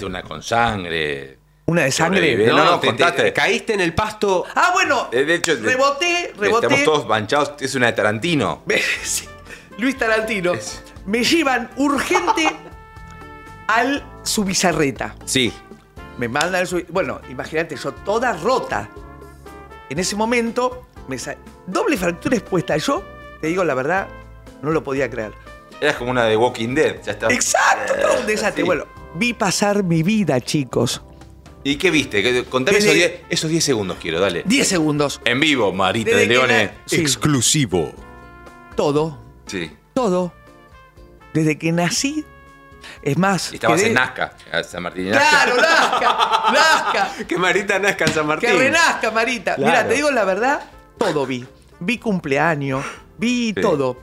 una con sangre. una de sangre. No, no, te- contaste. te- caíste en el pasto. Ah, bueno. De hecho, Reboté, reboté. estamos todos manchados. Es una de Tarantino. Sí, Luis Tarantino. Me llevan urgente al su bizarreta. Sí. Me mandan al su... Bueno, imagínate, yo toda rota. En ese momento, me sa- doble fractura expuesta. Yo, te digo la verdad, no lo podía creer. Eras como una de Walking Dead. Ya está. Exacto, todo un desastre. Sí. Bueno, vi pasar mi vida, chicos. ¿Y qué viste? ¿Qué- Contame Desde- esos 10 esos 10 segundos, quiero, dale. 10 segundos. En vivo, Marita Desde de Leones. sí. Exclusivo. Todo, Sí. todo. Desde que nací. Es más. Y estabas en Nazca, San Martín. Nazca. Claro, Nazca, Nazca. Que Marita nazca en San Martín. Que renazca, Marita. Claro. Mira, te digo la verdad, todo vi. Vi cumpleaños, vi Sí. todo.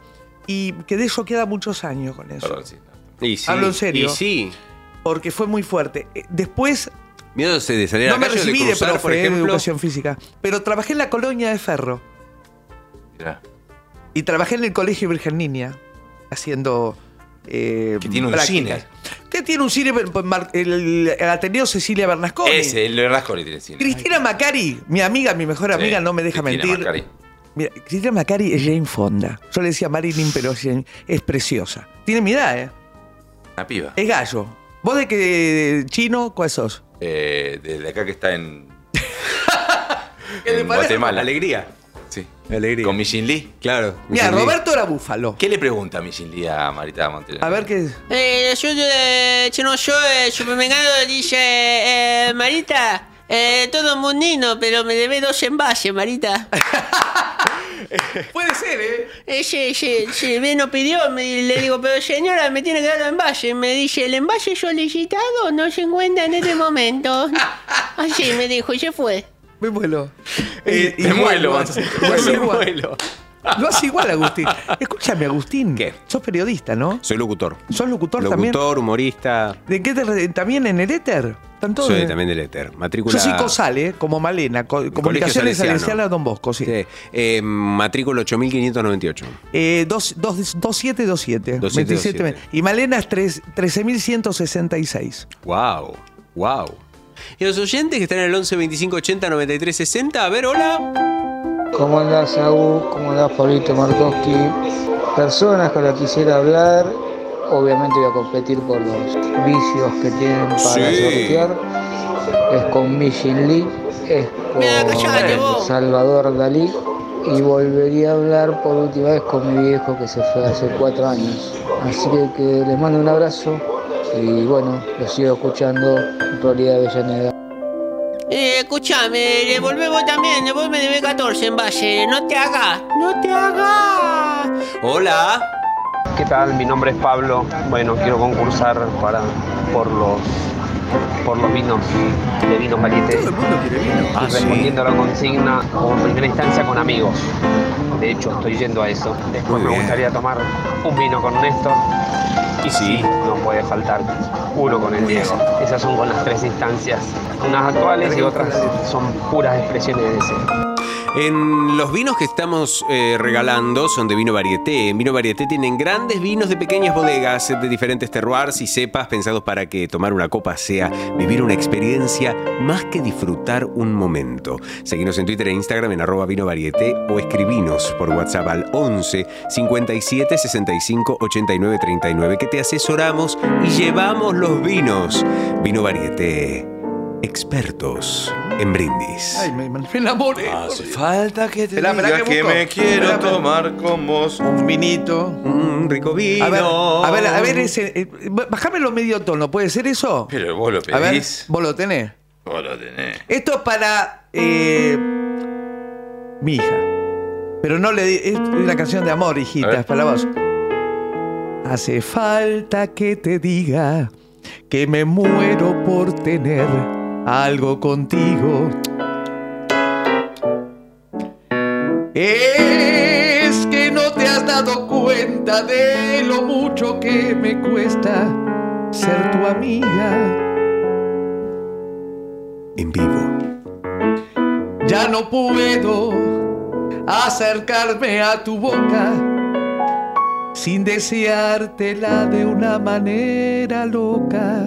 Y quedé choqueada muchos años con eso. Perdón, sí. Y sí. Hablo en serio. Y sí. Porque fue muy fuerte. Eh, Después Miedo de salir a no la me calle recibí de cruzar, profe por de ejemplo. educación física. Pero trabajé en la colonia de Ferro. Mirá. Y trabajé en el colegio Virgen Niña. Haciendo. Eh, Que tiene un prácticas. cine. Que tiene un cine. El, el Ateneo Cecilia Bernasconi. Ese, el de tiene cine. Cristina Macari, mi amiga, mi mejor Sí, amiga, no me deja Cristina mentir. Macari. Mira, Cristina Macari es Jane Fonda. Yo le decía Marilyn, pero es, Jane- es preciosa. Tiene mi edad, ¿eh? Una piba. Es gallo. ¿Vos de qué chino? ¿Cuál sos? Eh, desde acá que está en, ¿Qué le en? Guatemala. Alegría. Alegría. Con Michin Lee. Claro. Mira. Roberto era búfalo. ¿Qué le pregunta Michin Lee a Marita Montero? A ver qué. Eh, yo, eh, chino, yo, el supermercado dice, eh, Marita, eh, todo muy lindo, pero me debe dos envases, Marita. Puede ser, ¿eh? Eh, sí, sí, sí, vino pidió, me- le digo, pero señora, me tiene que dar el envase. Me dice, el envase solicitado no se encuentra en este momento. Así me dijo, y se fue. Me vuelo. Eh, Me igual, muelo, Lo vas a Me muelo. Lo hace igual, Agustín. Escúchame, Agustín. ¿Qué? Sos periodista, ¿no? Soy locutor. ¿Sos locutor, también? Locutor, humorista. ¿De qué te ¿También en el éter? ¿Están todos? Soy también del éter. Matrícula. Yo soy COSAL, ¿eh? Como Malena. co- Comunicaciones. Salesianas Don Bosco, sí. Sí. Eh, matrícula 8598. Eh, dos- dos- 2727. 2727. 27. Y Malena es tres- 13166. Wow. Wow. Y los oyentes que están en el 11 25 80 93 60. A ver, hola. ¿Cómo andás, Saúl? ¿Cómo andás, Pablito Markowski? Personas con las que quisiera hablar, obviamente voy a competir por los vicios que tienen para Sí. sortear. Es con Michin Lee, es con. Salvador Dalí. Y volvería a hablar por última vez con mi viejo que se fue hace cuatro años. Así que, que les mando un abrazo y bueno, los sigo escuchando en Realidad Avellaneda. Eh, escúchame, le volvemos también, le me debe 14 envase. No te hagas, no te hagas. Hola. ¿Qué tal? Mi nombre es Pablo. Bueno, quiero concursar para por los por los vinos de vinos varieté. Todo el mundo quiere vino. Y respondiendo a la consigna, como en primera instancia con amigos. De hecho, estoy yendo a eso. Después me gustaría tomar un vino con Néstor. Y sí, no puede faltar uno con el Diego. Esas son con las tres instancias. Unas actuales y otras son puras expresiones de deseo. En los vinos que estamos eh, regalando son de vino varieté. En vino varieté tienen grandes vinos de pequeñas bodegas de diferentes terroirs y cepas pensados para que tomar una copa sea vivir una experiencia más que disfrutar un momento. Seguinos en Twitter e Instagram en arroba vino varieté o escribinos por WhatsApp al 11 57 65 89 39 que te asesoramos y llevamos los vinos. Vino varieté. Expertos en brindis. Ay, me, me enamoré. Hace falta que te diga que que, busco. me quiero tomar con vos. Un vinito. Un rico vino. A ver, a ver, a ver ese. eh, bajámelo medio tono, ¿puede ser eso? Pero vos lo A ver, pedís. vos lo tenés. Vos lo tenés. Esto es para eh, mi hija. Pero no le di. Es una canción de amor, hijita, es para vos. Hace falta que te diga que me muero por tener algo contigo. Es que no te has dado cuenta de lo mucho que me cuesta ser tu amiga. En vivo. Ya no puedo acercarme a tu boca sin deseártela de una manera loca.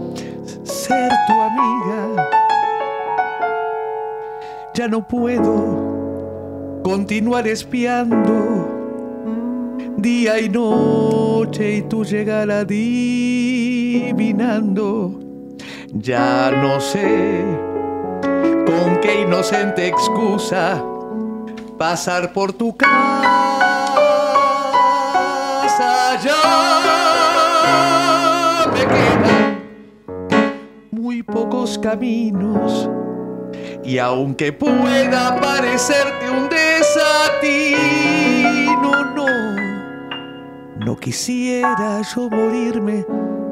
ser tu amiga. Ya no puedo continuar espiando día y noche y tú llegar adivinando. Ya no sé con qué inocente excusa pasar por tu casa. Ya me quedan pocos caminos. Y aunque pueda parecerte un desatino, no, no quisiera yo morirme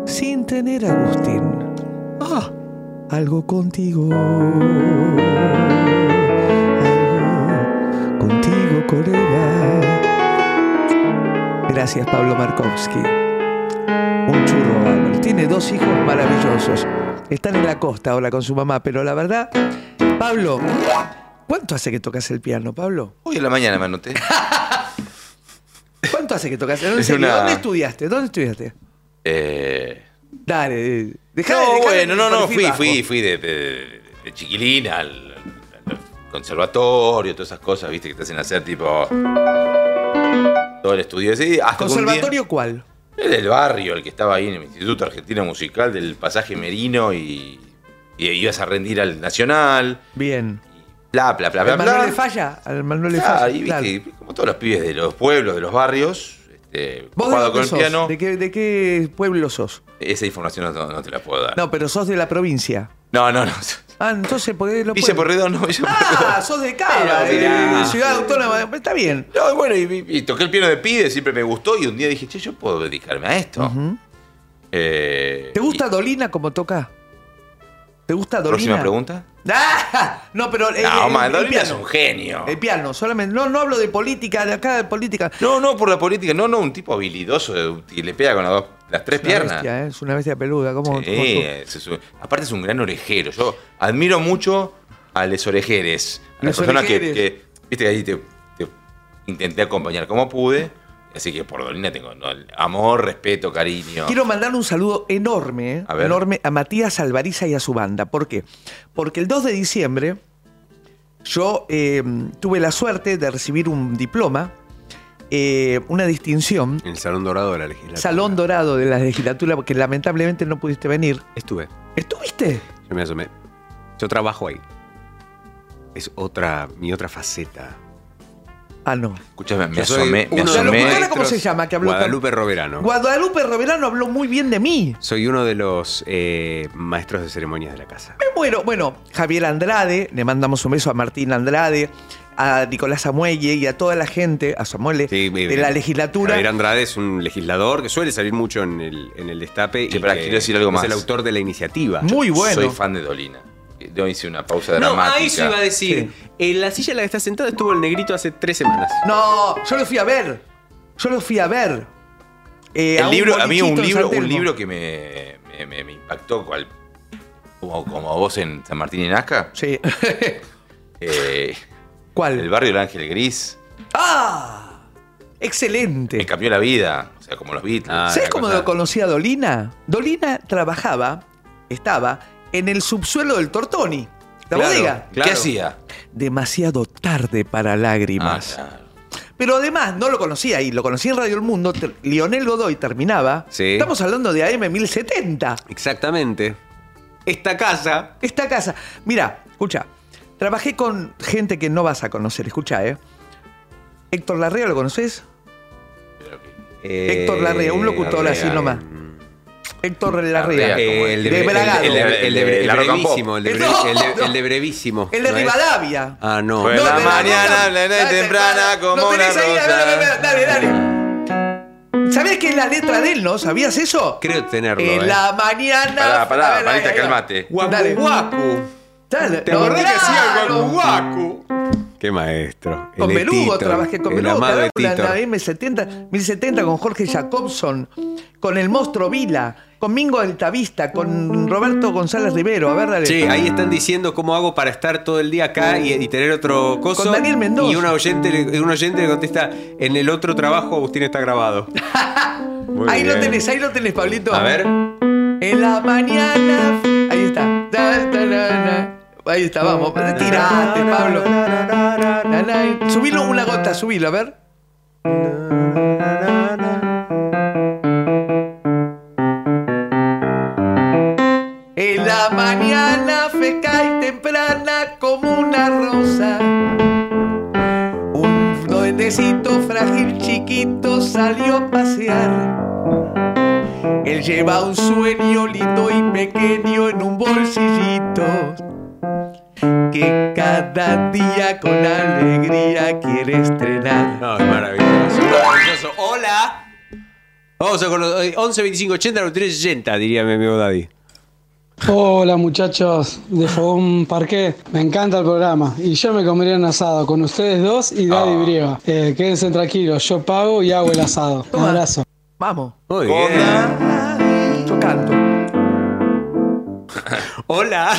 sin tener Agustín. Ah, algo contigo. Algo contigo, colega. Gracias, Pablo Markovsky. Un churro bárbaro. Tiene dos hijos maravillosos. Están en la costa ahora con su mamá, pero la verdad, Pablo, ¿cuánto hace que tocas el piano, Pablo? Hoy en la mañana me anoté. ¿Cuánto hace que tocas? En Es una- ¿Dónde estudiaste? ¿Dónde estudiaste? Eh, Dale, dejá no, de- dejá bueno, no, no, fui, bajo. fui, fui de, de- de chiquilina al, al conservatorio, todas esas cosas, viste, que te hacen hacer tipo. Todo el estudio ese. Hasta ¿Conservatorio cuál? El del barrio, el que estaba ahí en el Instituto Argentino Musical del pasaje Merino y, y ibas a rendir al Nacional. Bien. Bla, bla, bla, bla, ¿Al. Manuel le falla? ¿Al Manuel le Claro, falla? y Claro. viste, como todos los pibes de los pueblos, de los barrios, este, ¿Vos de con el sos? piano. ¿De qué, ¿De qué pueblo sos? Esa información no, no te la puedo dar. No, pero sos de la provincia. No, no, no. Ah, entonces, ¿por qué lo Villa Porredón, no, Villa Ah, sos de Cava, Pero, de mirá. Ciudad Autónoma. Está bien. No, bueno, y, toqué el piano de pibe, siempre me gustó, y un día dije, che, yo puedo dedicarme a esto. Eh, ¿Te gusta Dolina como toca? ¿Te gusta Dolina? Próxima pregunta. ¡Ah! No, pero. el- No, el- man, el Dolina es piano. un genio. El piano, solamente. No, no hablo de política, de acá de política. No, no, por la política, no, no, un tipo habilidoso que le pega con las, dos, las tres Es una piernas. bestia, ¿eh? Es una bestia peluda. ¿Cómo, Sí, cómo aparte es un gran orejero. Yo admiro mucho a los orejeres. A las Les personas que, que- viste que ahí te, te intenté acompañar como pude. Así que por Dolina tengo amor, respeto, cariño. Quiero mandar un saludo enorme, ¿eh? A ver. enorme a Matías Alvariza y a su banda. ¿Por qué? Porque el 2 de diciembre yo eh, tuve la suerte de recibir un diploma, eh, una distinción, En el Salón Dorado de la Legislatura. Salón Dorado de la legislatura, porque lamentablemente no pudiste venir. Estuve. ¿Estuviste? Yo me asomé. Yo trabajo ahí. Es otra, mi otra faceta. Ah, no. Escúchame, me asomé, me ¿cómo se llama? Que habló Guadalupe Roverano. Guadalupe Roverano habló muy bien de mí. Soy uno de los eh, maestros de ceremonias de la casa. Me muero. Bueno, Javier Andrade, le mandamos un beso a Martín Andrade, a Nicolás Samuelle y a toda la gente, a Samuel de la legislatura. Javier Andrade es un legislador que suele salir mucho en el, en el destape. Sí, y pará, que quiero decir algo es más. el autor de la iniciativa. Muy bueno. Soy fan de Dolina. Yo hice una pausa No, dramática. a eso iba a decir. En la silla en la que está sentado estuvo el negrito hace tres semanas. No, yo lo fui a ver. Yo lo fui a ver. Eh, El un libro, a mí un libro, un libro que me, me- me- me impactó cual, como, como vos en San Martín y Nazca. Sí. Eh, ¿Cuál? El barrio del Ángel Gris. ¡Ah! Excelente. Me cambió la vida. O sea, como los Beatles. Ah, ¿Sabes cómo lo conocí a Dolina? Dolina trabajaba, estaba en el subsuelo del Tortoni. La Claro, bodega. ¿Qué hacía? Demasiado tarde para lágrimas. Ah, Pero además no lo conocía ahí, lo conocí en Radio El Mundo. Lionel Godoy terminaba. Sí. Estamos hablando de AM 1070. Exactamente. Esta casa. Esta casa. Mira, escucha. Trabajé con gente que no vas a conocer, escucha, ¿eh? Héctor Larrea, ¿lo conoces? Eh, Héctor Larrea, un locutor así Larrea, nomás. Héctor Larrea. Eh, el de, Bragado. el de- el de- El de el la Rock and brevísimo, el de, bre- No, el de- no. el de brevísimo. El de. Rivadavia. Ah, no. Fue No, la mañana, temprana como ¿Lo una rosa. Dale, dale. ¿Sabías que es la letra de él, no? ¿Sabías eso? Creo tenerlo. En eh. la mañana. Pará, pará, ver, Marita, calmate. Guacu, Dale. guacu. Dale. ¿Te No, acordás que hacía el claro. guacu, guacu? Qué maestro. Con El Belugo Tito, trabajé con el Belugo, en la M70, 1070 con Jorge Jacobson, con el monstruo Vila, con Mingo Altavista, con Roberto González Rivero. A ver, dale. Sí, ahí están diciendo cómo hago para estar todo el día acá y, y tener otro coso. Con Daniel Mendoza. Y un oyente, le- un oyente le contesta, en el otro trabajo Agustín está grabado. Ahí lo tenés, ahí lo tenés, Pablito. A ver. En la mañana. Ahí está. Ahí está, vamos. Tirate, Pablo. Subilo una gota, subilo, a ver. Mañana fresca y temprana como una rosa. Un duendecito frágil chiquito salió a pasear. Él lleva un sueño lindo y pequeño en un bolsillito que cada día con alegría quiere estrenar. No, es maravilloso. Maravilloso. Hola. Vamos a con los eh, 11 25 80 93 60, diría mi amigo Daddy. Hola muchachos de Fogón Parqué, me encanta el programa y yo me comería un asado con ustedes dos y Daddy Ah. Brieva. Eh, quédense tranquilos, yo pago y hago el asado. Un abrazo. Vamos. Muy bien. Yo canto. Hola.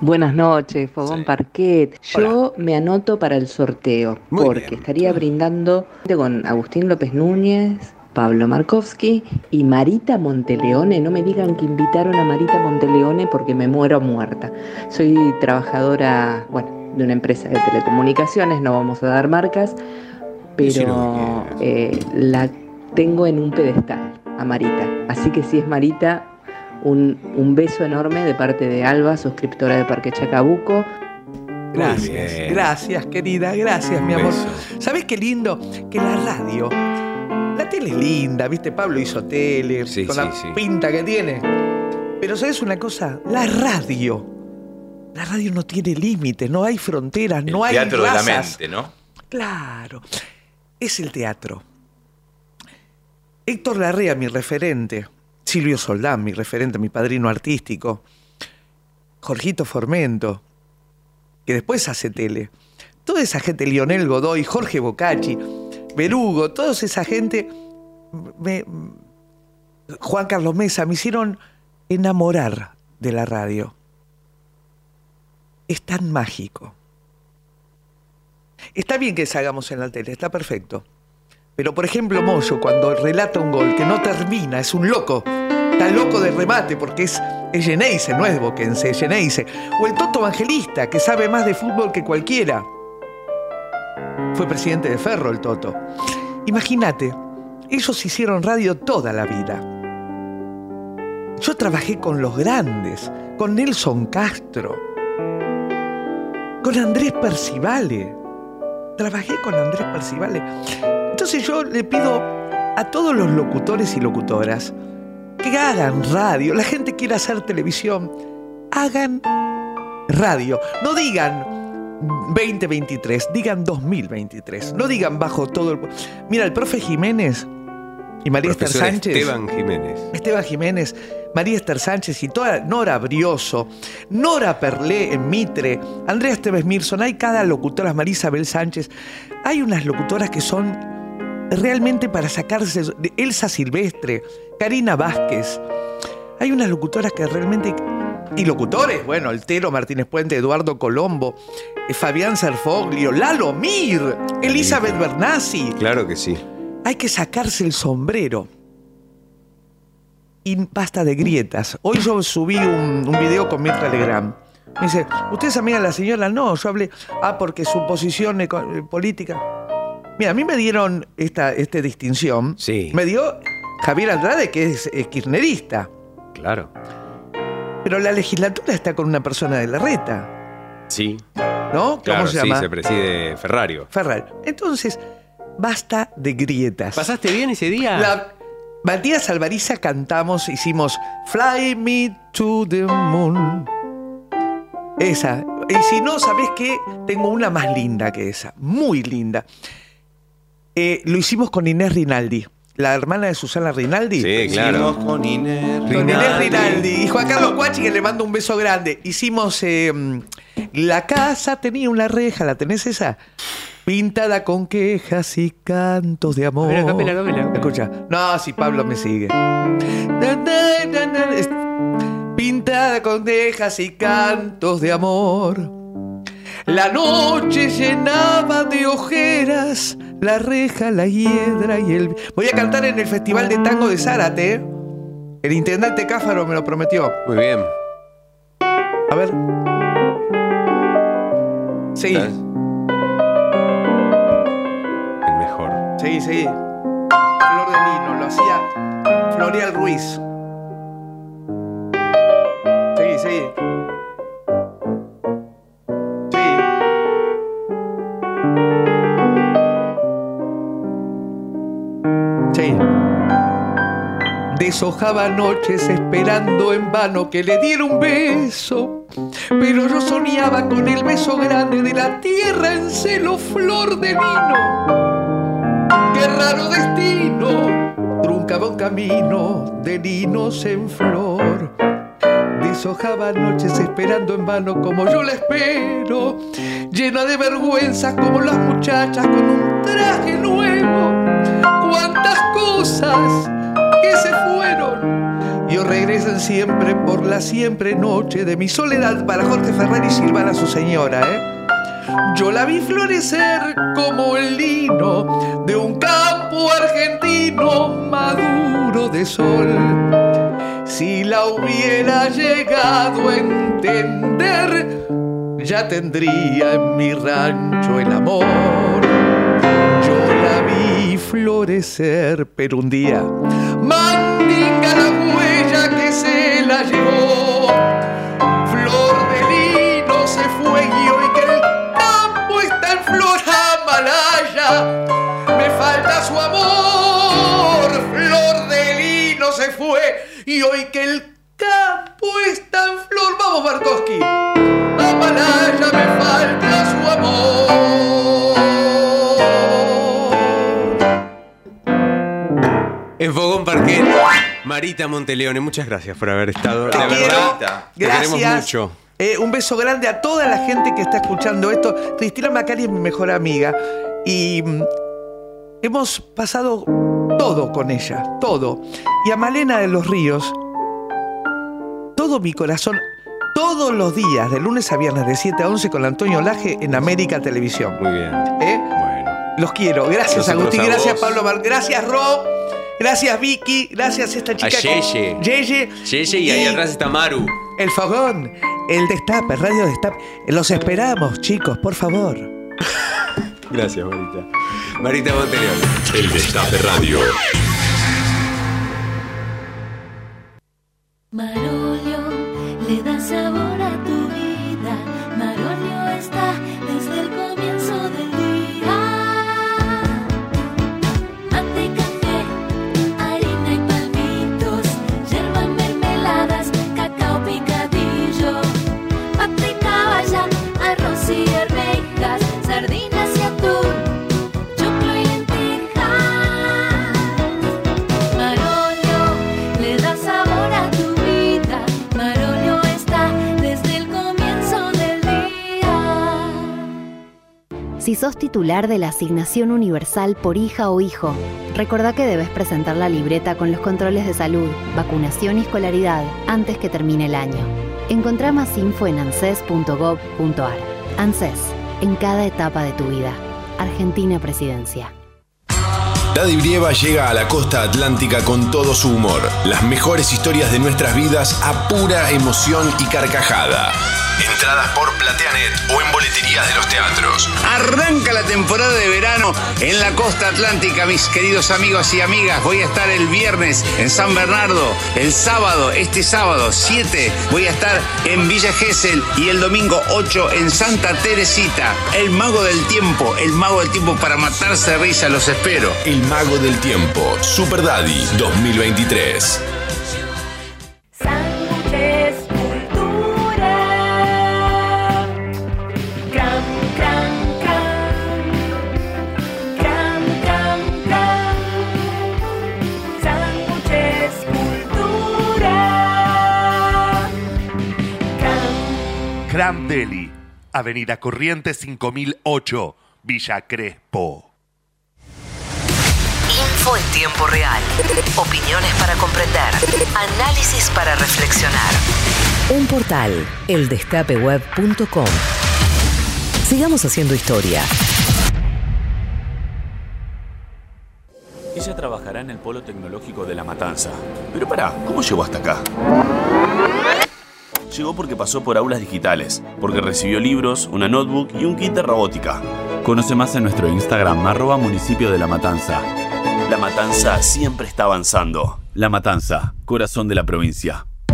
Buenas noches, Fogón Parquet. Yo me anoto para el sorteo Muy porque bien. estaría brindando con Agustín López Núñez, Pablo Markovsky y Marita Monteleone. No me digan que invitaron a Marita Monteleone porque me muero muerta. Soy trabajadora, bueno, de una empresa de telecomunicaciones, no vamos a dar marcas, pero eh, la tengo en un pedestal a Marita. Así que si es Marita, un, un beso enorme de parte de Alba, suscriptora de Parque Chacabuco. Gracias, gracias querida, gracias mi amor. beso. ¿Sabes qué lindo? Que la radio, tele es linda, viste, Pablo hizo tele, Sí, con sí, la sí. pinta que tiene. Pero ¿sabes una cosa? La radio, la radio no tiene límites, no hay fronteras, no hay Teatro de la mente, ¿no? Claro, es el teatro. Héctor Larrea, mi referente. Silvio Soldán, mi referente, mi padrino artístico. Jorgito Formento, que después hace tele. Toda esa gente, Lionel Godoy, Jorge Bocacci, Berugo, toda esa gente, Juan Carlos Mesa, me hicieron enamorar de la radio. Es tan mágico. Está bien que salgamos en la tele, está perfecto. Pero por ejemplo, Moyo, cuando relata un gol que no termina, es un loco. Está loco de remate porque es, es Geneise, no es Boquense, es Geneise. O el Toto Evangelista, que sabe más de fútbol que cualquiera. Fue presidente de Ferro el Toto. Imagínate, ellos hicieron radio toda la vida. Yo trabajé con los grandes, con Nelson Castro, con Andrés Percivale. Trabajé con Andrés Percivale. Entonces yo le pido a todos los locutores y locutoras que hagan radio. La gente quiere hacer televisión. Hagan radio. No digan 2023, digan 2023. No digan bajo todo el... Mira, el profe Jiménez y María Esther Sánchez. Esteban Jiménez. Esteban Jiménez, María Esther Sánchez y toda Nora Brioso, Nora Perlé en Mitre, Andrea Esteves Mirson, hay cada locutora, Marisa Bel Sánchez, hay unas locutoras que son realmente para sacarse, de Elsa Silvestre, Karina Vázquez, hay unas locutoras que realmente, y locutores, bueno, Altero Martínez Puente, Eduardo Colombo, eh, Fabián Serfoglio, Lalo Mir, Elizabeth Bernassi, Claro que sí. Hay que sacarse el sombrero. Y basta de grietas. Hoy yo subí un, un video con Mirta Legrand. Me dice, ¿usted es amiga de la señora? No, yo hablé. Ah, porque su posición eh, política. Mira, a mí me dieron esta, esta distinción. Sí. Me dio Javier Andrade, que es, eh, kirchnerista. Claro. Pero la legislatura está con una persona de la reta. Sí. ¿No? Claro, ¿Cómo se sí, llama? se preside Ferrario. Ferrer. Entonces, basta de grietas. ¿Pasaste bien ese día? La- Matías Alvariza cantamos, hicimos Fly Me to the Moon. Esa. Y si no, ¿sabés qué? Tengo una más linda que esa. Muy linda. Eh, lo hicimos con Inés Rinaldi, la hermana de Susana Rinaldi. Sí, claro. Hicimos con Inés Con Inés Rinaldi y Juan Carlos Cuachi, que le mando un beso grande. Hicimos. eh, la casa tenía una reja, ¿la tenés esa? Pintada con quejas y cantos de amor. Cámela, cámela. Escucha. No, si Pablo me sigue. Pintada con quejas y cantos de amor. La noche llenaba de ojeras la reja, la hiedra y el. Voy a cantar en el Festival de Tango de Zárate. ¿eh? El intendente Cáfaro me lo prometió. Muy bien. A ver. El Seguí, seguí. Flor de Lino, lo hacía Florial Ruiz. Seguí, seguí. Seguí. Seguí. Deshojaba noches esperando en vano que le diera un beso. Pero yo soñaba con el beso grande de la tierra en celo flor de vino. Qué raro destino, truncaba un camino de linos en flor. Deshojaba noches esperando en vano como yo la espero, llena de vergüenza como las muchachas con un traje nuevo. Cuántas cosas que se fueron y regresan siempre por la siempre noche de mi soledad para Jorge Ferrer y Silvana su señora, ¿eh? Yo la vi florecer como el lino de un campo argentino maduro de sol. Si la hubiera llegado a entender, ya tendría en mi rancho el amor. Yo la vi florecer, pero un día y hoy que el campo está en flor, vamos Bartowski. Amalaya me falta su amor. En Fogón Parquet, Marita Monteleone, muchas gracias por haber estado. Te De quiero. verdad, te queremos Gracias. mucho. Eh, un beso grande a toda la gente que está escuchando esto. Cristina Macari es mi mejor amiga y mm, hemos pasado todo con ella, todo. Y a Malena de los Ríos, todo mi corazón, todos los días, de lunes a viernes, de 7 a 11 con Antonio Laje en América Televisión. Muy bien. ¿Eh? Los quiero. Gracias, Nosotros Agustín. a Gracias. Pablo Mar. Gracias, Ro. Gracias, Vicky. Gracias, esta A chica. que- Yeye. Yeye. Yeye y ahí atrás está Maru. El fogón, el destape, radio destape. Los esperamos, chicos, por favor. Gracias, Marita. Marita Monteleone. El Destape Radio. Marolio le da sabor a tu Si sos titular de la asignación universal por hija o hijo, recordá que debes presentar la libreta con los controles de salud, vacunación y escolaridad antes que termine el año. Encontrá más info en anses.gov.ar. ANSES, en cada etapa de tu vida. Argentina Presidencia. Daddy Brieva llega a la costa atlántica con todo su humor. Las mejores historias de nuestras vidas a pura emoción y carcajada. Entradas por Plateanet o en boleterías de los teatros. Arranca la temporada de verano en la costa atlántica, mis queridos amigos y amigas. Voy a estar el viernes en San Bernardo, el sábado, este sábado 7, voy a estar en Villa Gesell y el domingo 8 en Santa Teresita. El mago del tiempo, el mago del tiempo para matarse de risa, los espero. El mago del tiempo, Super Daddy 2023. Sánchez Cultura. Cram, cram, cram. Cram, cram, cram. Sánchez Cultura. Cram Deli, Avenida Corrientes 5008, Villa Crespo. Info en tiempo real. Opiniones para comprender. Análisis para reflexionar. Un portal, eldestapeweb.com. Sigamos haciendo historia. Ella trabajará en el polo tecnológico de La Matanza. Pero pará, ¿cómo llegó hasta acá? Llegó porque pasó por aulas digitales, porque recibió libros, una notebook y un kit de robótica. Conoce más en nuestro Instagram, arroba municipio de La Matanza. La Matanza siempre está avanzando. La Matanza, corazón de la provincia.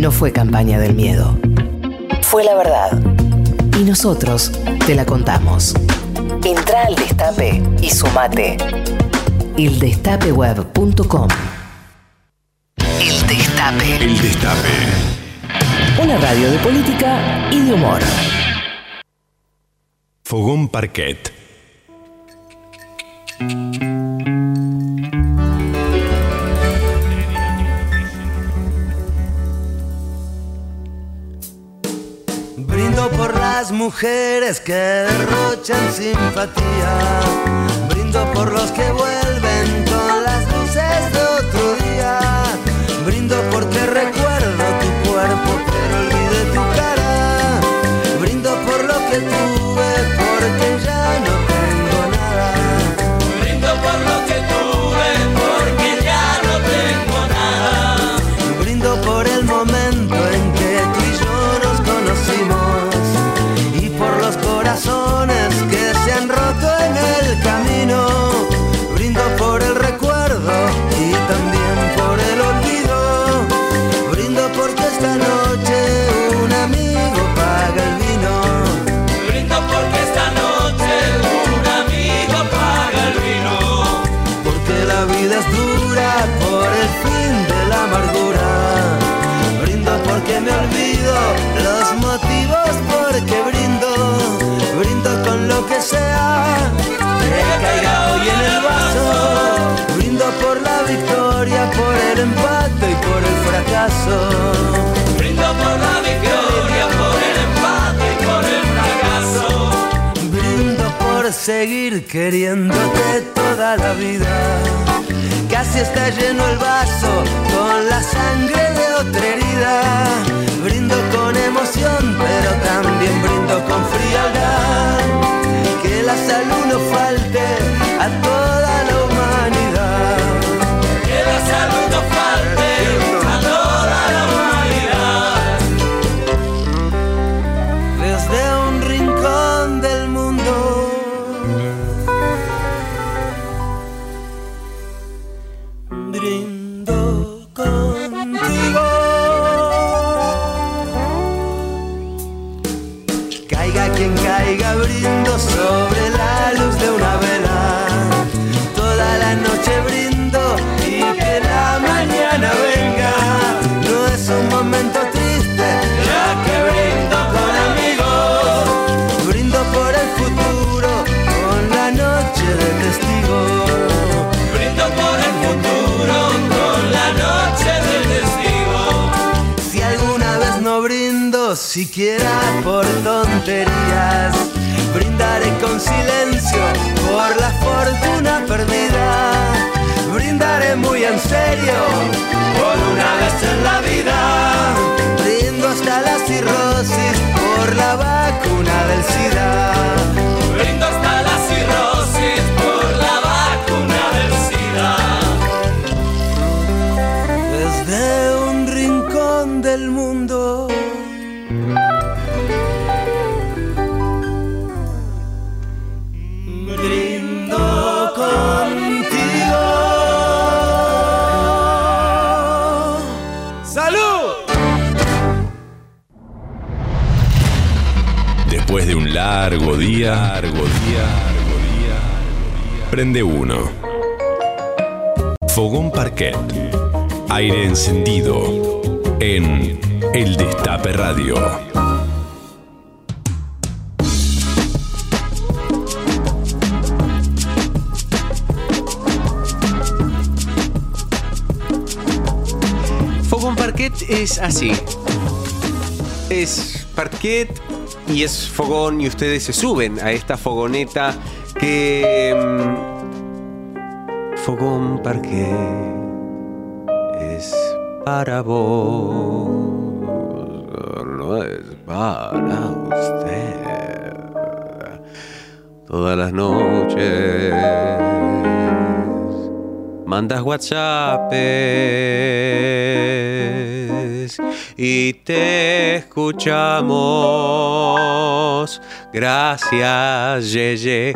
No fue campaña del miedo. Fue la verdad. Y nosotros te la contamos. Entra al destape y sumate. Eldestapeweb.com El Destape. El Destape. Una radio de política y de humor. Fogón Parquet. Las mujeres que derrochan simpatía. Brindo por los que vuelven con las luces de otro día. Brindo porque recuerdo tu cuerpo, pero olvidé tu cara. Brindo por lo que tuve, porque ya Brindo por la victoria, por el empate y por el fracaso. Brindo por seguir queriéndote toda la vida. Casi está lleno el vaso con la sangre de otra herida. Brindo con emoción, pero también brindo con frialdad. siquiera por tonterías. Brindaré con silencio por la fortuna perdida. Brindaré muy en serio por una vez en la vida. Brindo hasta la cirrosis por la vacuna del SIDA. Brindo hasta la cirrosis por la vacuna del SIDA. Desde un rincón del mundo Prende uno. Fogón Parquet. Aire encendido. En El Destape Radio. Fogón Parquet es así. Es parquet y es fogón y ustedes se suben a esta fogoneta que... mm, fogón Parquet es para vos, no es para usted. Todas las noches mandas WhatsApp y te escuchamos. Gracias, Yeye.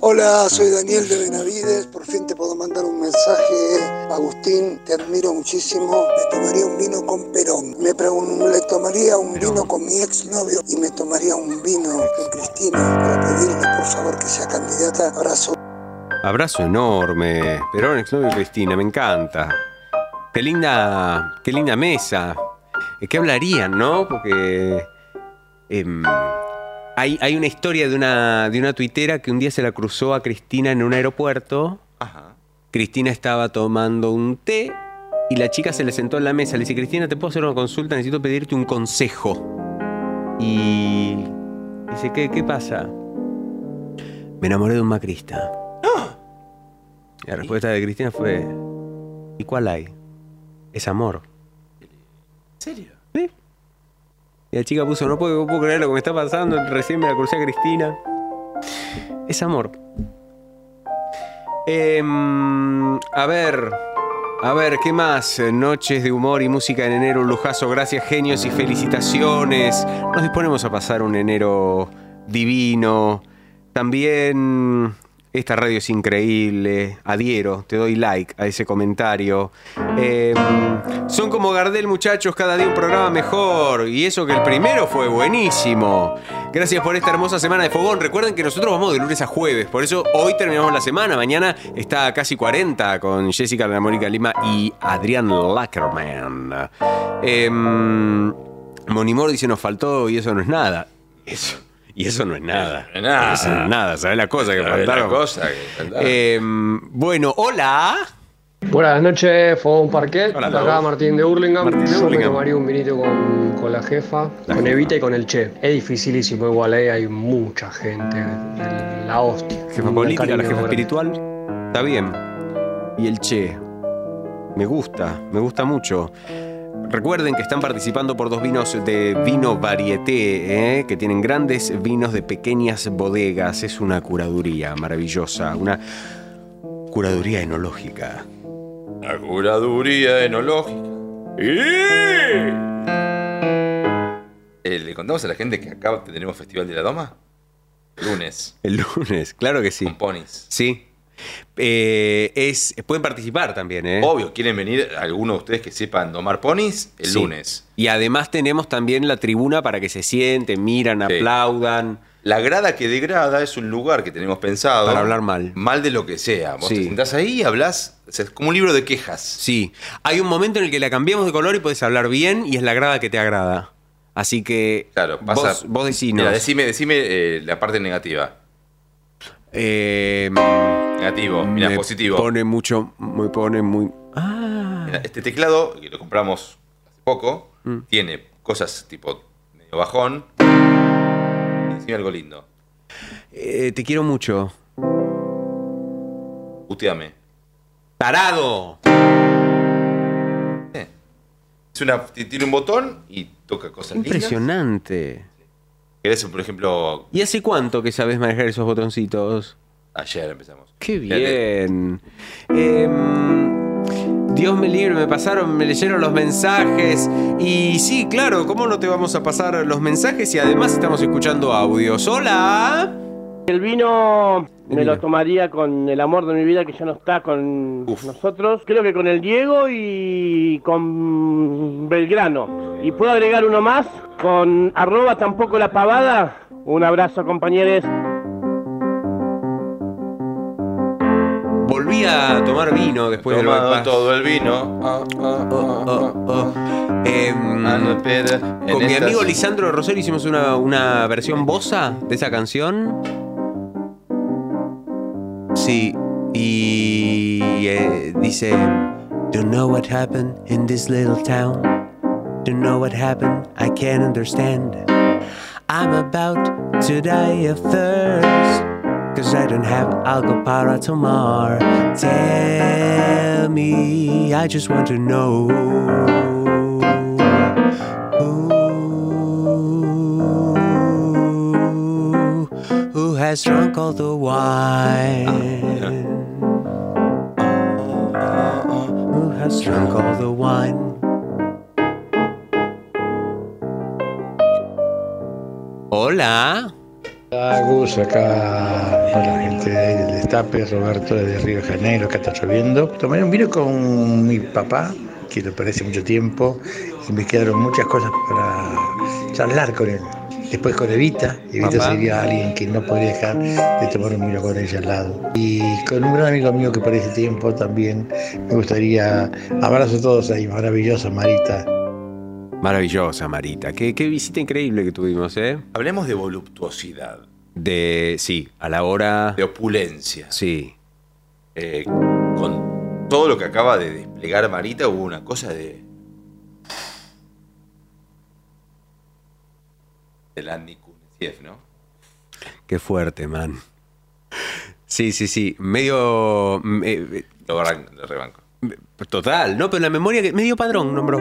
Hola, soy Daniel de Benavides. Por fin te puedo mandar un mensaje. Agustín, te admiro muchísimo. Me tomaría un vino con Perón. Me le tomaría un vino con mi exnovio y me tomaría un vino con Cristina para pedirle por favor que sea candidata. Abrazo. Abrazo enorme. Perón, exnovio Cristina, me encanta. Qué linda, qué linda mesa. ¿De qué hablarían, no? Porque em, hay, hay una historia de una, de una tuitera que un día se la cruzó a Cristina en un aeropuerto. Cristina estaba tomando un té y la chica se le sentó en la mesa. Le dice, Cristina, ¿te puedo hacer una consulta? Necesito pedirte un consejo. Y dice, ¿qué, qué pasa? Me enamoré de un macrista. Y la respuesta de Cristina fue, ¿y cuál hay? Es amor. ¿En serio? Sí. Y la chica puso, no puedo, no puedo creer lo que me está pasando, recién me la crucé a Cristina. Es amor. Em, a ver, a ver, ¿qué más? Noches de humor y música en enero, un lujazo, gracias genios y felicitaciones. Nos disponemos a pasar un enero divino. También esta radio es increíble, adhiero, te doy like a ese comentario. Em, son como Gardel muchachos, cada día un programa mejor. Y eso que el primero fue buenísimo. Gracias por esta hermosa semana de fogón. Recuerden que nosotros vamos de lunes a jueves, por eso hoy terminamos la semana. Mañana está casi 40 con Jessica La Mónica Lima y Adrián Lackerman. Em, Monimor dice nos faltó y eso no es nada. Eso. Y eso no es nada. no es nada. Eso no es nada. ¿Sabes la cosa que ¿Sabés la faltaron? cosa que faltaron? Em, bueno, hola. Buenas noches, Fogón Parquet. Hola, Acá. Martín de Hurlingham. Martín de Yo me tomaría un vinito con, con la jefa, La con jefa. Evita y con el Che. Es dificilísimo, igual ahí hay mucha gente. La hostia. Jefa política, la jefa grande. espiritual. Está bien. Y el Che. Me gusta, me gusta mucho. Recuerden que están participando por dos vinos de vino varieté, ¿eh? que tienen grandes vinos de pequeñas bodegas. Es una curaduría maravillosa, una curaduría enológica. La curaduría enológica. Eh, ¿Le contamos a la gente que acá tenemos Festival de la Doma? Lunes. El lunes, claro que sí. Con ponis. Sí. Eh, es, pueden participar también, ¿eh? Obvio, ¿quieren venir algunos de ustedes que sepan domar ponis? El Sí. lunes. Y además tenemos también la tribuna para que se sienten, miran, Sí. aplaudan. La grada que degrada es un lugar que tenemos pensado. Para hablar mal. Mal de lo que sea. Vos Sí. te sentás ahí y hablas. o sea, es como un libro de quejas. Sí. Hay un momento en el que la cambiamos de color y puedes hablar bien y es la grada que te agrada. Así que Claro, pasa. vos, vos decinos. Mira, decime, decime eh, la parte negativa. Eh, Negativo, mira, me positivo. Pone mucho, me pone muy... Mira, este teclado, que lo compramos hace poco, Mm. tiene cosas tipo medio bajón. Y decime algo lindo. Eh, te quiero mucho. Puteame. ¡Tarado! Eh. Es una, tiene un botón y toca cosas lindas. ¿Querés, por ejemplo, ¿Y hace cuánto que sabes manejar esos botoncitos? ayer empezamos? ¡Qué bien! Em, Dios me libre, me pasaron, me leyeron los mensajes. Y sí, claro, ¿cómo no te vamos a pasar los mensajes? Y además estamos escuchando audios. ¡Hola! El vino me lo tomaría con el amor de mi vida que ya no está con nosotros. Creo que con el Diego y con Belgrano. Y puedo agregar uno más con arroba tampoco la pavada Un abrazo, compañeros. Volví a tomar vino después del bypass. todo el vino. Con mi amigo. Lisandro Rosario hicimos una, una versión bossa de esa canción. Sí, y eh, dice: Don't know what happened in this little town. Don't know what happened, I can't understand. I'm about to die of thirst. Cause I don't have para tomar. Tell me, I just want to know. Has drunk all the wine? Who has drunk all the wine? Hola. Agus, acá con la gente del Destape, Roberto de Río de Janeiro, acá está lloviendo. Tomé un vino con mi papá, que lo parece mucho tiempo, y me quedaron muchas cosas para charlar con él. Después con Evita, Evita Papá. sería alguien que no podría dejar de tomar un vino con ella al lado. Y con un gran amigo mío que por ese tiempo también me gustaría, abrazo a todos ahí, maravilloso Marita. Maravillosa, Marita. Qué, qué visita increíble que tuvimos, ¿eh? Hablemos de voluptuosidad, De. Sí, a la hora. de opulencia. Sí. Eh, con todo lo que acaba de desplegar Marita, hubo una cosa de. Del Andy Kunisiev, ¿no? Qué fuerte, man. Sí, sí, sí. Medio. mm, eh, Lo, arran- lo rebanco. Total, no, pero la memoria que. Medio padrón nombró.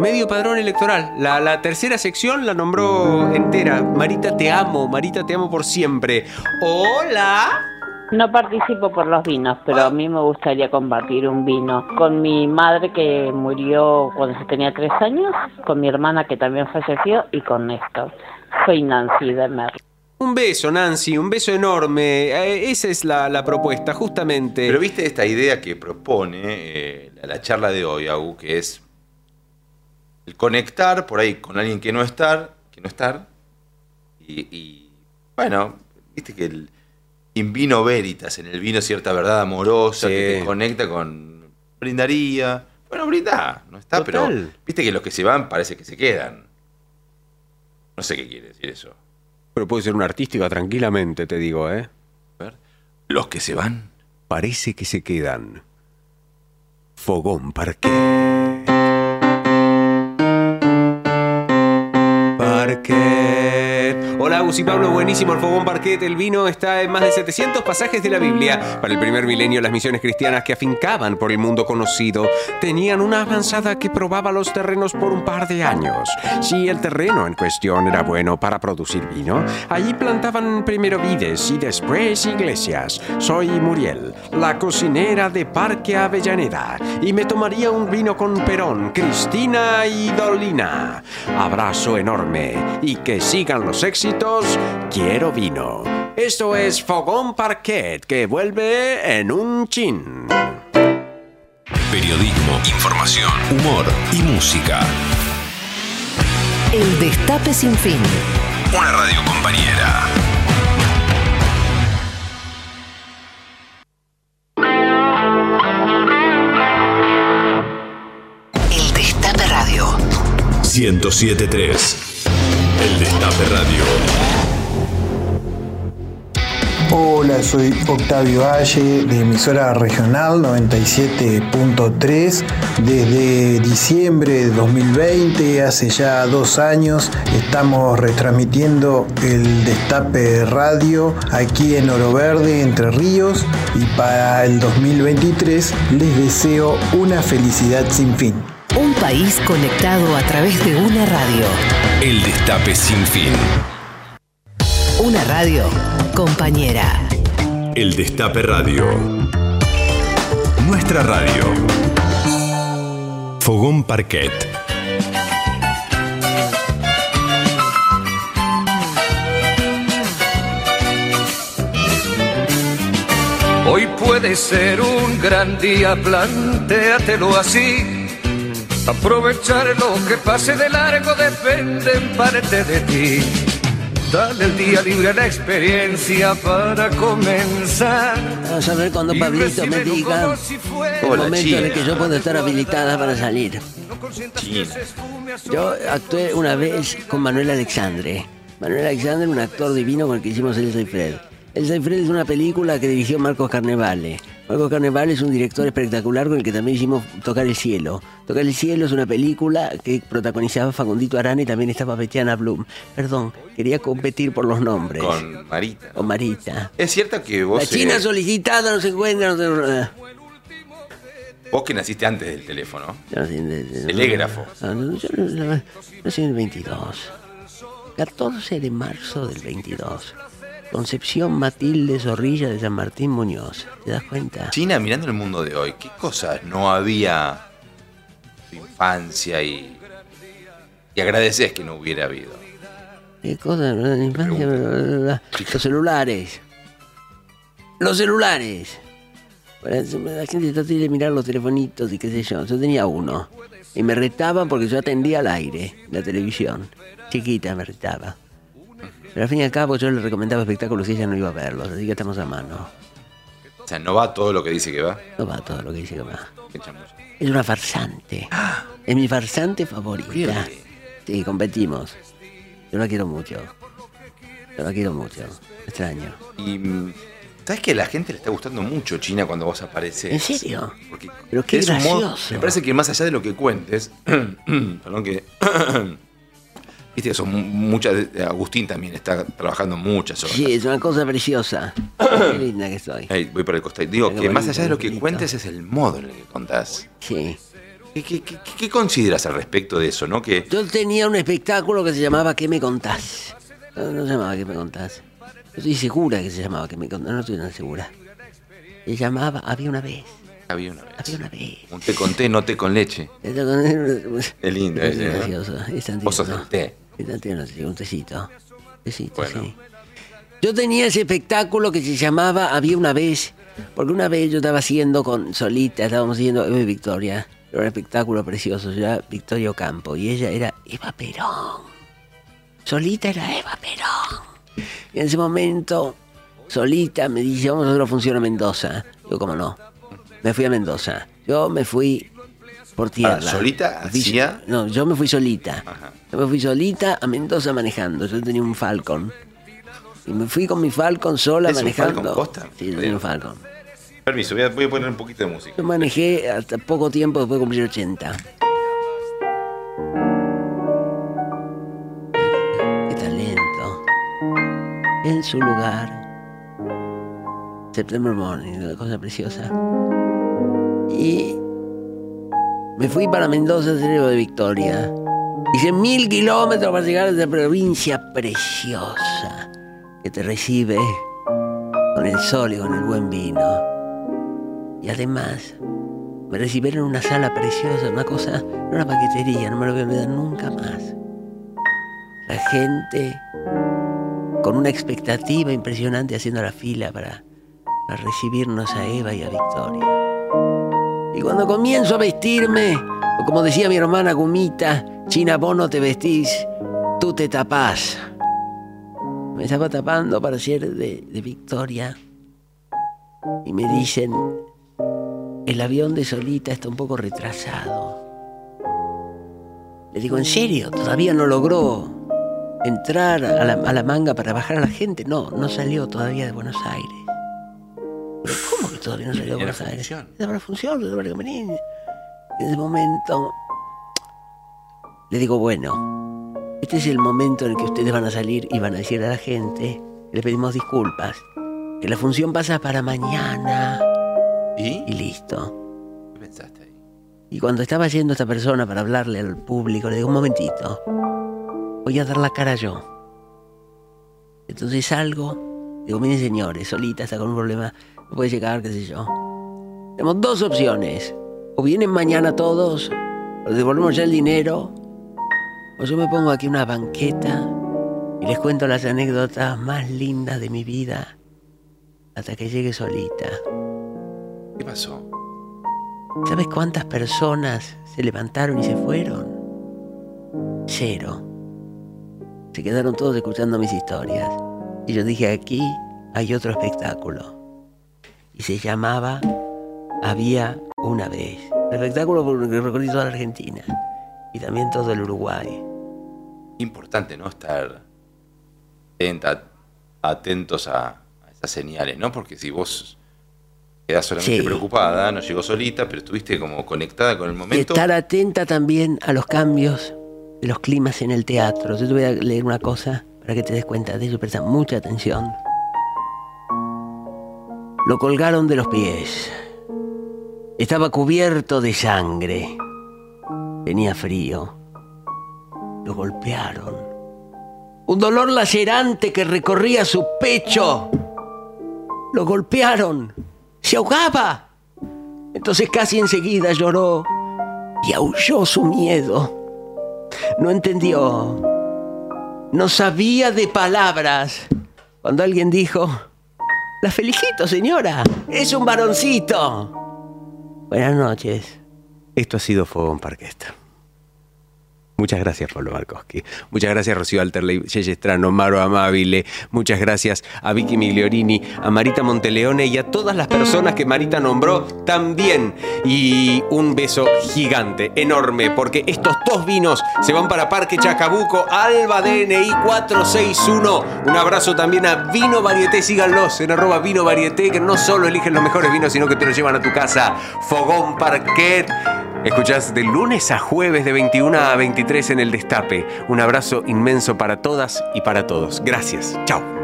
Medio padrón electoral. La, la tercera sección la nombró entera. Marita, te amo. Marita, te amo por siempre. Hola. No participo por los vinos, pero a mí me gustaría compartir un vino con mi madre que murió cuando se tenía tres años, con mi hermana que también falleció y con Néstor. Soy Nancy Demer. Un beso, Nancy. Un beso enorme. Eh, esa es la, la propuesta, justamente. Pero viste esta idea que propone eh, la, la charla de hoy, Agu, que es el conectar por ahí con alguien que no estar, que no estar, y, y, bueno, viste que el in vino veritas, en el vino cierta verdad amorosa que te conecta con brindaría. Bueno, brinda, no está, pero viste que los que se van parece que se quedan. No sé qué quiere decir eso. Pero puede ser una artística tranquilamente, te digo, ¿eh? Los que se van. Parece que se quedan. Fogón Parque. Agus Pablo, buenísimo el Fogón Parquet. El vino está en más de 700 pasajes de la Biblia. Para el primer milenio, las misiones cristianas que afincaban por el mundo conocido tenían una avanzada que probaba los terrenos por un par de años. Si el terreno en cuestión era bueno para producir vino, allí plantaban primero vides y después iglesias. Soy Muriel, la cocinera de Parque Avellaneda, y me tomaría un vino con Perón, Cristina y Dolina. Abrazo enorme y que sigan los éxitos. Quiero vino. Esto es Fogón Parquet que vuelve en un chin. Periodismo, información, humor y música. El Destape Sin Fin. Una radio compañera. El Destape Radio. 1073. El Destape Radio. Hola, soy Octavio Valle de emisora regional 97.3. Desde diciembre de 2020, hace ya dos años, estamos retransmitiendo el Destape Radio aquí en Oro Verde, Entre Ríos. Y para el 2023 les deseo una felicidad sin fin. Un país conectado a través de una radio. El Destape Sin Fin. Una radio compañera. El Destape Radio. Nuestra radio. Fogón Parquet. Hoy puede ser un gran día, plantéatelo así. Aprovechar lo que pase de largo depende en parte de ti. Dale el día libre a la experiencia para comenzar. Vamos a ver cuando Pablito me diga si el Hola, momento en el que yo puedo estar habilitada para salir. Yo actué una vez con Manuel Alexandre. Manuel Alexandre, un actor divino con el que hicimos Elsa y Fred. Elsa y Fred es una película que dirigió Marcos Carnevale. Marcos Carnevale es un director espectacular con el que también hicimos Tocar el Cielo. Tocar el Cielo es una película que protagonizaba Facundito Arana y también estaba Betiana Bloom. Perdón, quería competir por los nombres. Con Marita. Con Marita. Es cierto que vos. La China eh, solicitada no se encuentra. No se... vos que naciste antes del teléfono. Yo nací Telégrafo. Ah, yo nací en el 22. 14 de marzo del 22. Concepción Matilde Zorrilla de San Martín Muñoz. ¿Te das cuenta? China, mirando el mundo de hoy, ¿qué cosas no había en tu infancia y, y agradeces que no hubiera habido? ¿Qué cosa? ¿no? En la infancia, bla, bla, bla, bla. Los celulares. Los celulares. La gente trata de mirar los telefonitos y qué sé yo. Yo tenía uno. Y me retaban porque yo atendía al aire, la televisión. Chiquita me retaba. Pero al fin y al cabo yo le recomendaba espectáculos y ella no iba a verlos, así que estamos a mano. O sea, no va todo lo que dice que va. No va todo lo que dice que va. Es una farsante. Es mi farsante favorita. Sí, competimos. Yo la quiero mucho. Yo la quiero mucho. Extraño. Y mm, sabes que a la gente le está gustando mucho China cuando vos apareces. ¿En serio? Porque Pero qué modo- gracioso. me parece que más allá de lo que cuentes, perdón que viste que son mu- muchas Agustín también está trabajando muchas horas. Sí, es una cosa preciosa. Qué linda que soy. Voy por el costado. Digo que más allá de lo que bonito. cuentes es el modo en el que contás. Sí. ¿Qué, qué- qué- qué consideras al respecto de eso, no? Que Yo tenía un espectáculo que se llamaba ¿Qué me contás? No, no se llamaba ¿Qué me contás? Estoy segura que se llamaba ¿Qué me contás? No estoy tan segura. Se llamaba Había una vez. había una vez. Había una vez. Un té con té, no té con leche. Es Es lindo ese, ¿no? gracioso. Es tan Vos sos té. Tierno, sí, un tecito. Tecito, Bueno. sí. Yo tenía ese espectáculo que se llamaba Había una vez, porque una vez yo estaba haciendo con Solita, estábamos haciendo Eva y Victoria, era un espectáculo precioso, yo era Victoria Ocampo y ella era Eva Perón. Solita era Eva Perón. Y en ese momento, Solita me dice, vamos a hacer una función a Mendoza. Yo, como no, me fui a Mendoza. Yo me fui por tierra. Ah, ¿Solita Me fui- hacía? No, yo me fui solita. Yo me fui solita a Mendoza manejando. Yo tenía un Falcon. Y me fui con mi Falcon sola ¿Es un manejando. Falcon posta? Sí, yo tenía un Falcon. Permiso, voy a, voy a poner un poquito de música. Yo manejé hasta poco tiempo después de cumplir 80. Qué talento. En su lugar. September Morning, una cosa preciosa. Y me fui para Mendoza, Cerebro de Victoria. Hice mil kilómetros para llegar a esa provincia preciosa que te recibe con el sol y con el buen vino. Y además, me recibieron en una sala preciosa, una cosa, una paquetería, no me lo voy a olvidar nunca más. La gente con una expectativa impresionante haciendo la fila para recibirnos a Eva y a Victoria. Y cuando comienzo a vestirme, o como decía mi hermana Gumita, China, vos no te vestís, tú te tapás. Me estaba tapando para ser de, Victoria. Y me dicen, el avión de Solita está un poco retrasado. Le digo, ¿en serio? ¿Todavía no logró entrar a la manga para bajar a la gente? No, no salió todavía de Buenos Aires. ¿Cómo que todavía no salió de Buenos Aires? Era función, era para venir. En ese momento le digo, bueno, este es el momento en el que ustedes van a salir y van a decir a la gente que le pedimos disculpas, que la función pasa para mañana. ¿Y? Y listo. ¿Qué pensaste ahí? Y cuando estaba yendo esta persona para hablarle al público, le digo, un momentito, voy a dar la cara yo. Entonces salgo, digo, miren señores, solita está con un problema, puede llegar, qué sé yo. Tenemos dos opciones. O vienen mañana todos, o devolvemos ya el dinero, o yo me pongo aquí una banqueta y les cuento las anécdotas más lindas de mi vida hasta que llegue solita. ¿Qué pasó? ¿Sabes cuántas personas se levantaron y se fueron? Cero. Se quedaron todos escuchando mis historias. Y yo dije, aquí hay otro espectáculo. Y se llamaba Había una vez. El espectáculo porque recorrí toda la Argentina. Y también todo el Uruguay. Importante, ¿no? Estar atenta- atentos a, a esas señales, ¿no? Porque si vos quedás solamente Sí. preocupada, no llegó solita, pero estuviste como conectada con el momento. estar atenta también a los cambios de los climas en el teatro. Yo te voy a leer una cosa para que te des cuenta de ello, presta mucha atención. Lo colgaron de los pies. Estaba cubierto de sangre. Tenía frío. Lo golpearon. Un dolor lacerante que recorría su pecho. Lo golpearon. Se ahogaba. Entonces casi enseguida lloró y aulló su miedo. No entendió. No sabía de palabras. Cuando alguien dijo, la felicito señora, es un varoncito. Buenas noches. Esto ha sido Fogón Parquesta. Muchas gracias, Pablo Markowski. Muchas gracias, Rocío Alterley, Yeye Estrano, Maro Amabile. Muchas gracias a Vicky Migliorini, a Marita Monteleone y a todas las personas que Marita nombró también. Y un beso gigante, enorme, porque estos dos vinos se van para Parque Chacabuco, Alba DNI 461. Un abrazo también a Vino Varieté, síganlos en arroba Vino Varieté, que no solo eligen los mejores vinos, sino que te los llevan a tu casa. Fogón Parquet. Escuchás de lunes a jueves de 21 a 23 en el Destape. Un abrazo inmenso para todas y para todos. Gracias. Chao.